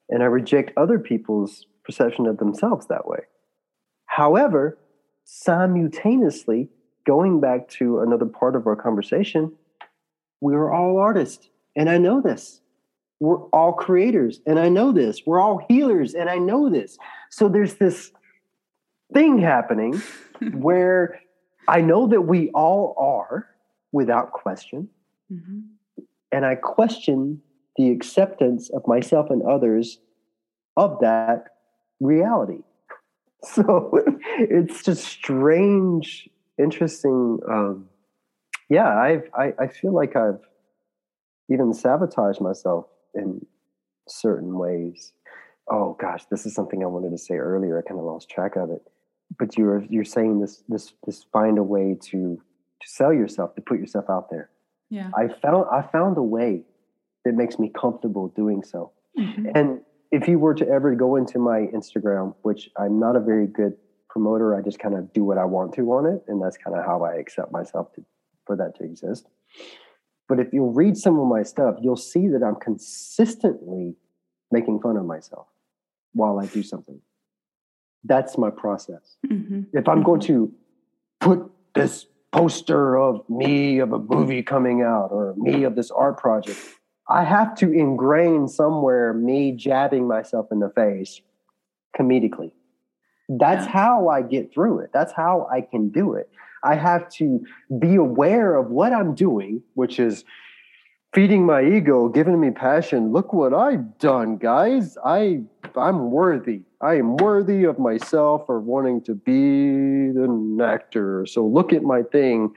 and I reject other people's perception of themselves that way. However, simultaneously, going back to another part of our conversation, we are all artists. And I know this. We're all creators. And I know this. We're all healers. And I know this. So there's this thing happening where I know that we all are without question. Mm-hmm. And I question the acceptance of myself and others of that reality. so it's just strange, interesting. Um, yeah, I've, I, I feel like I've even sabotaged myself in certain ways. Oh gosh, this is something I wanted to say earlier. I kind of lost track of it. But you're you're saying this this this find a way to to sell yourself, to put yourself out there. Yeah. I found I found a way that makes me comfortable doing so. Mm-hmm. And if you were to ever go into my Instagram, which I'm not a very good promoter, I just kind of do what I want to on it, and that's kind of how I accept myself to, for that to exist. But if you'll read some of my stuff, you'll see that I'm consistently making fun of myself while I do something. That's my process. Mm-hmm. If I'm going to put this poster of me of a movie coming out or me of this art project, I have to ingrain somewhere me jabbing myself in the face comedically. That's yeah. how I get through it. That's how I can do it. I have to be aware of what I'm doing, which is feeding my ego, giving me passion. Look what I've done, guys. I I'm worthy. I am worthy of myself or wanting to be an actor. So look at my thing.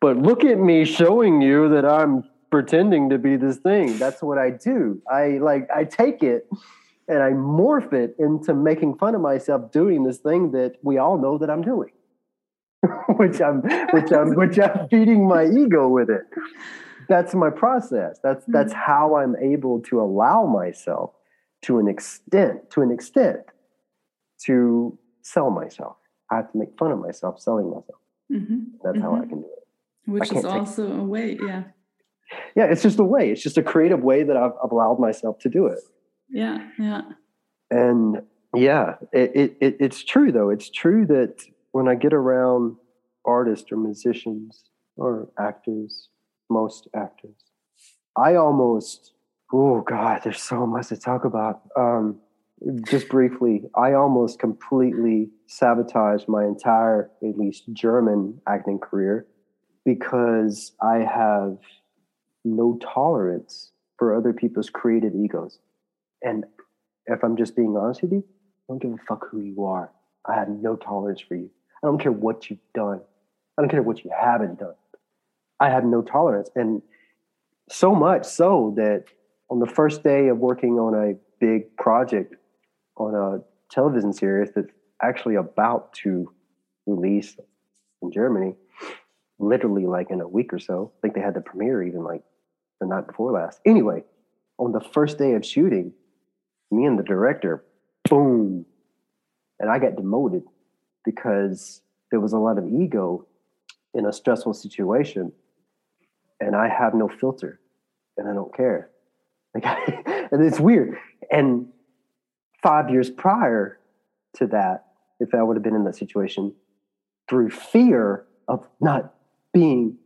But look at me showing you that I'm pretending to be this thing. That's what I do. I like I take it and I morph it into making fun of myself doing this thing that we all know that I'm doing. which I'm which I'm which I'm feeding my ego with it. That's my process. That's mm-hmm. that's how I'm able to allow myself to an extent, to an extent, to sell myself. I have to make fun of myself selling myself. Mm-hmm. That's mm-hmm. how I mm-hmm. can do it. Which is also a way, yeah. Yeah, it's just a way. It's just a creative way that I've, I've allowed myself to do it. Yeah, yeah. And yeah, it, it, it's true though. It's true that when I get around artists or musicians or actors, most actors, I almost, oh God, there's so much to talk about. Um, just briefly, I almost completely sabotaged my entire, at least German acting career because I have no tolerance for other people's creative egos. And if I'm just being honest with you, I don't give a fuck who you are. I have no tolerance for you. I don't care what you've done. I don't care what you haven't done. I have no tolerance. And so much so that on the first day of working on a big project on a television series that's actually about to release in Germany, literally like in a week or so. I think they had the premiere even like the night before last. Anyway, on the first day of shooting, me and the director, boom, and I got demoted because there was a lot of ego in a stressful situation, and I have no filter, and I don't care. Like, and it's weird. And five years prior to that, if I would have been in that situation, through fear of not being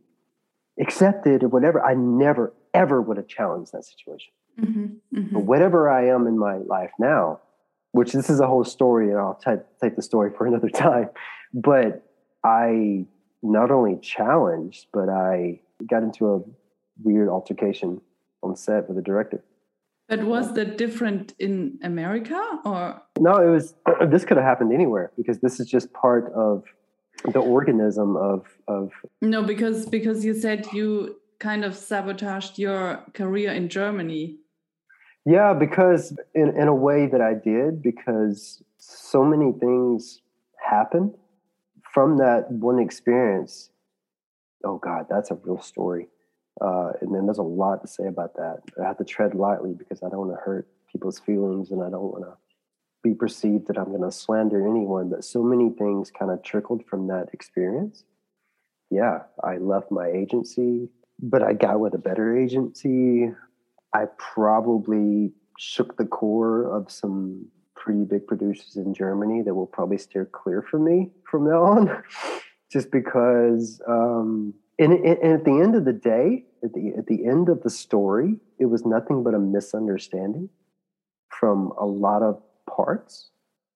accepted or whatever, I never ever would have challenged that situation. Mm-hmm, mm-hmm. But whatever I am in my life now, which this is a whole story, and I'll t- take the story for another time. But I not only challenged, but I got into a weird altercation on set with the director. But was that different in America or? No, it was. This could have happened anywhere because this is just part of the organism of of. No, because because you said you kind of sabotaged your career in Germany. Yeah, because in in a way that I did because so many things happened from that one experience. Oh God, that's a real story. Uh, and then there's a lot to say about that. I have to tread lightly because I don't want to hurt people's feelings and I don't want to be perceived that I'm going to slander anyone. But so many things kind of trickled from that experience. Yeah, I left my agency, but I got with a better agency. I probably shook the core of some pretty big producers in Germany that will probably steer clear from me from now on, just because. Um, and, and, at the end of the day, at the at the end of the story, it was nothing but a misunderstanding from a lot of parts.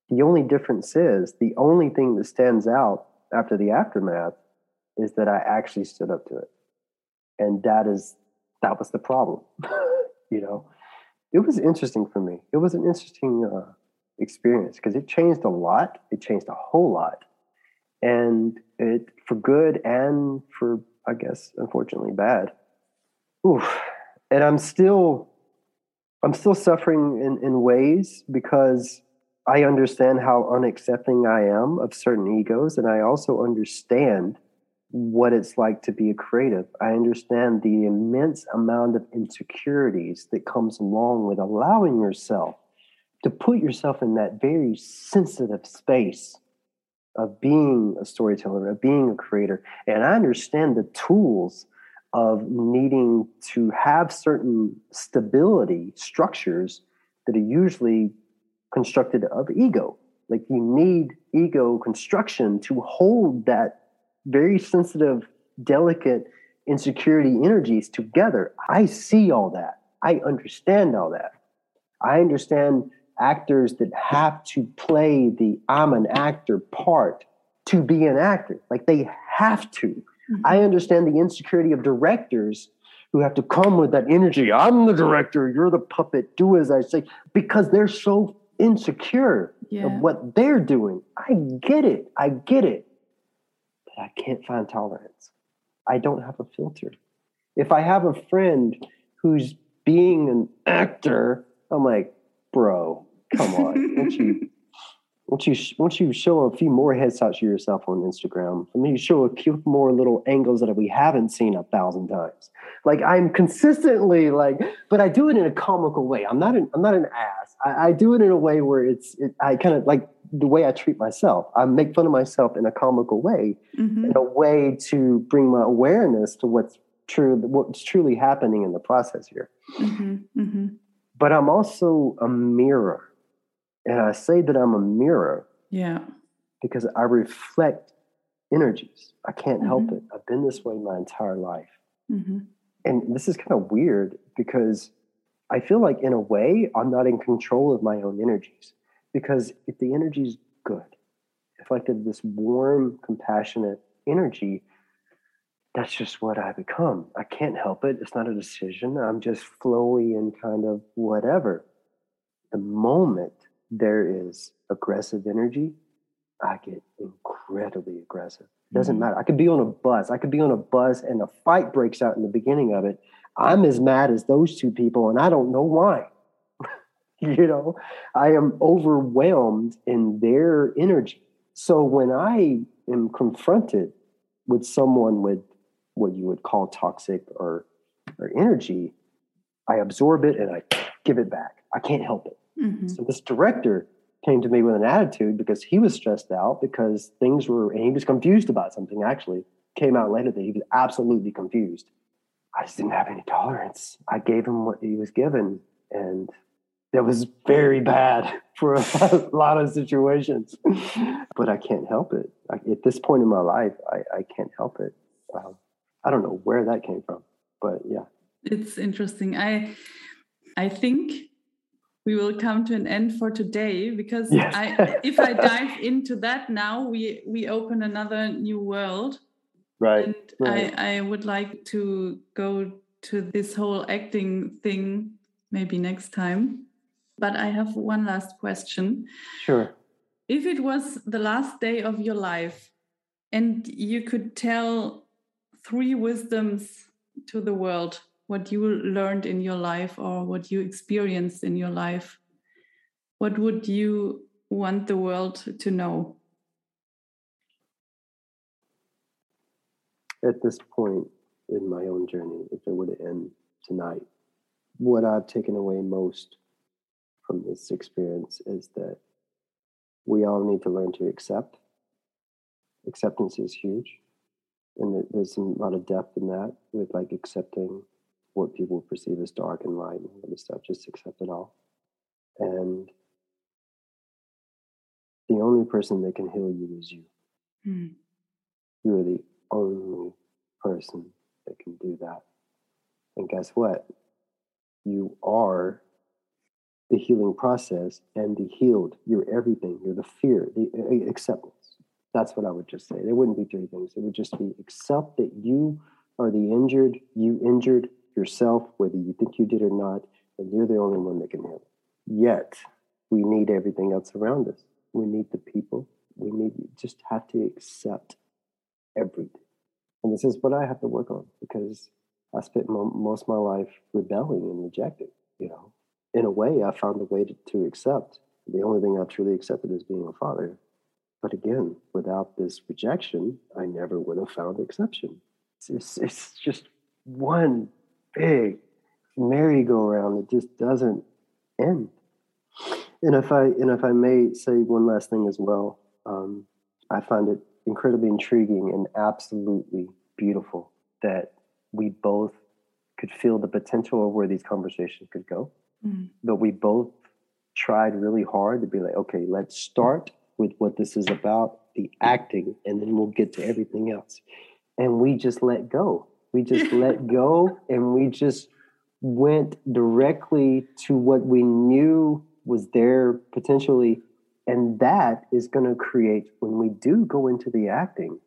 The only difference is the only thing that stands out after the aftermath is that I actually stood up to it, and that is that was the problem. you know, it was interesting for me. It was an interesting uh, experience because it changed a lot. It changed a whole lot, and it for good and for I guess, unfortunately bad. Oof. And I'm still, I'm still suffering in, in ways because I understand how unaccepting I am of certain egos, and I also understand what it's like to be a creative. I understand the immense amount of insecurities that comes along with allowing yourself to put yourself in that very sensitive space of being a storyteller, of being a creator. And I understand the tools of needing to have certain stability structures that are usually constructed of ego. Like you need ego construction to hold that very sensitive, delicate insecurity energies together. I see all that. I understand all that. I understand actors that have to play the I'm an actor part to be an actor. Like they have to. Mm-hmm. I understand the insecurity of directors who have to come with that energy. I'm the director, you're the puppet, do as I say, because they're so insecure yeah. of what they're doing. I get it. I get it. But I can't find tolerance. I don't have a filter. If I have a friend who's being an actor, I'm like, bro, come on, don't you? once you once you show a few more headshots of yourself on Instagram, I mean, you show a few more little angles that we haven't seen a thousand times. Like I'm consistently like, but I do it in a comical way. I'm not an I'm not an ass. I, I do it in a way where it's it, I kind of like the way I treat myself. I make fun of myself in a comical way, mm-hmm. in a way to bring my awareness to what's true, what's truly happening in the process here. Mm-hmm. Mm-hmm. But I'm also a mirror and I say that I'm a mirror. Yeah. Because I reflect energies. I can't mm-hmm. help it. I've been this way my entire life. Mm-hmm. And this is kind of weird because I feel like, in a way, I'm not in control of my own energies. Because if the energy is good, if I like this warm, compassionate energy, that's just what I become. I can't help it. It's not a decision. I'm just flowy and kind of whatever. The moment there is aggressive energy, I get incredibly aggressive. It doesn't mm-hmm. matter. I could be on a bus. I could be on a bus and a fight breaks out in the beginning of it. I'm as mad as those two people, and I don't know why. you know, I am overwhelmed in their energy. So when I am confronted with someone with what you would call toxic or, or energy, I absorb it and I give it back. I can't help it. Mm-hmm. So this director came to me with an attitude because he was stressed out because things were, and he was confused about something actually. Came out later that he was absolutely confused. I just didn't have any tolerance. I gave him what he was given, and that was very bad for a lot of situations. but I can't help it. I, at this point in my life, I, I can't help it. Um, I don't know where that came from, but yeah. It's interesting. I I think we will come to an end for today because yes. I, if I dive into that now, we we open another new world. Right. And right. I, I would like to go to this whole acting thing maybe next time. But I have one last question. Sure. If it was the last day of your life and you could tell three wisdoms to the world, what you learned in your life or what you experienced in your life what would you want the world to know? At this point in my own journey if it were to end tonight what i've taken away most from this experience is that we all need to learn to accept. Acceptance is huge and there's a lot of depth in that with like accepting what people perceive as dark and light and all this stuff. Just accept it all. And the only person that can heal you is you. Mm. You are the only person that can do that. And guess what? You are the healing process and the healed. You're everything. You're the fear, the acceptance. That's what I would just say. There wouldn't be three things. It would just be accept that you are the injured, you injured, yourself, whether you think you did or not, and you're the only one that can handle. Yet, we need everything else around us. We need the people. We need just have to accept everything. And this is what I have to work on because I spent mo- most of my life rebelling and rejecting. You know, in a way, I found a way to, to accept. The only thing I've truly accepted is being a father. But again, without this rejection, I never would have found exception. It's, it's, it's just one big merry-go-round that just doesn't end. And if I and if I may say one last thing as well, um, I find it incredibly intriguing and absolutely beautiful that we both could feel the potential of where these conversations could go, mm. but we both tried really hard to be like, okay, let's start with what this is about, the acting, and then we'll get to everything else. And we just let go we just let go and we just went directly to what we knew was there potentially. And that is going to create, when we do go into the acting,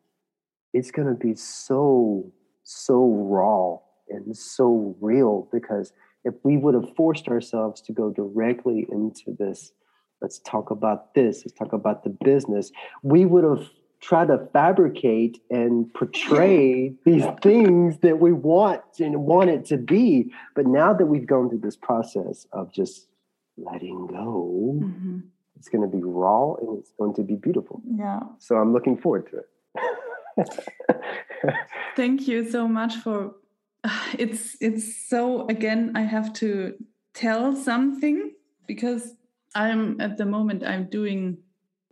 it's going to be so, so raw and so real because if we would have forced ourselves to go directly into this, let's talk about this, let's talk about the business, we would have try to fabricate and portray these things that we want and want it to be. But now that we've gone through this process of just letting go, mm-hmm. It's going to be raw and it's going to be beautiful. Yeah. So I'm looking forward to it. Thank you so much for it's it's so again I have to tell something because I'm at the moment I'm doing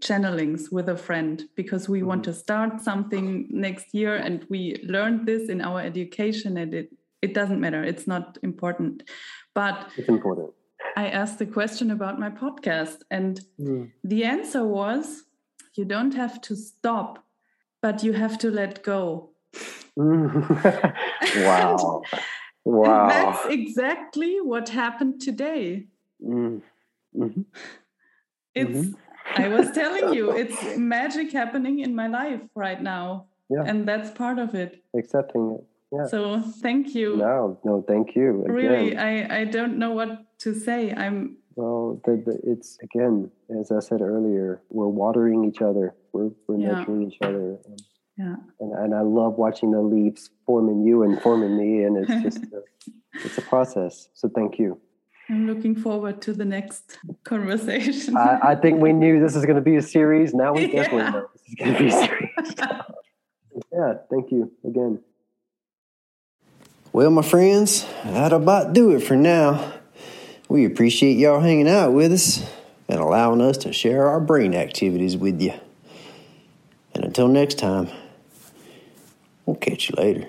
channelings with a friend because we mm -hmm. want mm-hmm. to start something next year and we learned this in our education and it it doesn't matter it's not important but it's important I asked the question about my podcast and mm. the answer was you don't have to stop but you have to let go. wow. wow. That's exactly what happened today. Mm. Mm-hmm. It's, mm-hmm. I was telling you, it's magic happening in my life right now. Yeah. And that's part of it. Accepting it. Yeah. So thank you. No, no, thank you. Again. Really, I, I don't know what to say. I'm well, the, the, it's again, as I said earlier, we're watering each other. We're we're yeah. nurturing each other. And, yeah. And, and I love watching the leaves forming you and forming me, and it's just a, it's a process. So thank you. I'm looking forward to the next conversation. I, I think we knew this is going to be a series. Now we definitely yeah. know this is going to be a series. yeah, thank you again. Well, my friends, that'll about do it for now. We appreciate y'all hanging out with us and allowing us to share our brain activities with you. And until next time, we'll catch you later.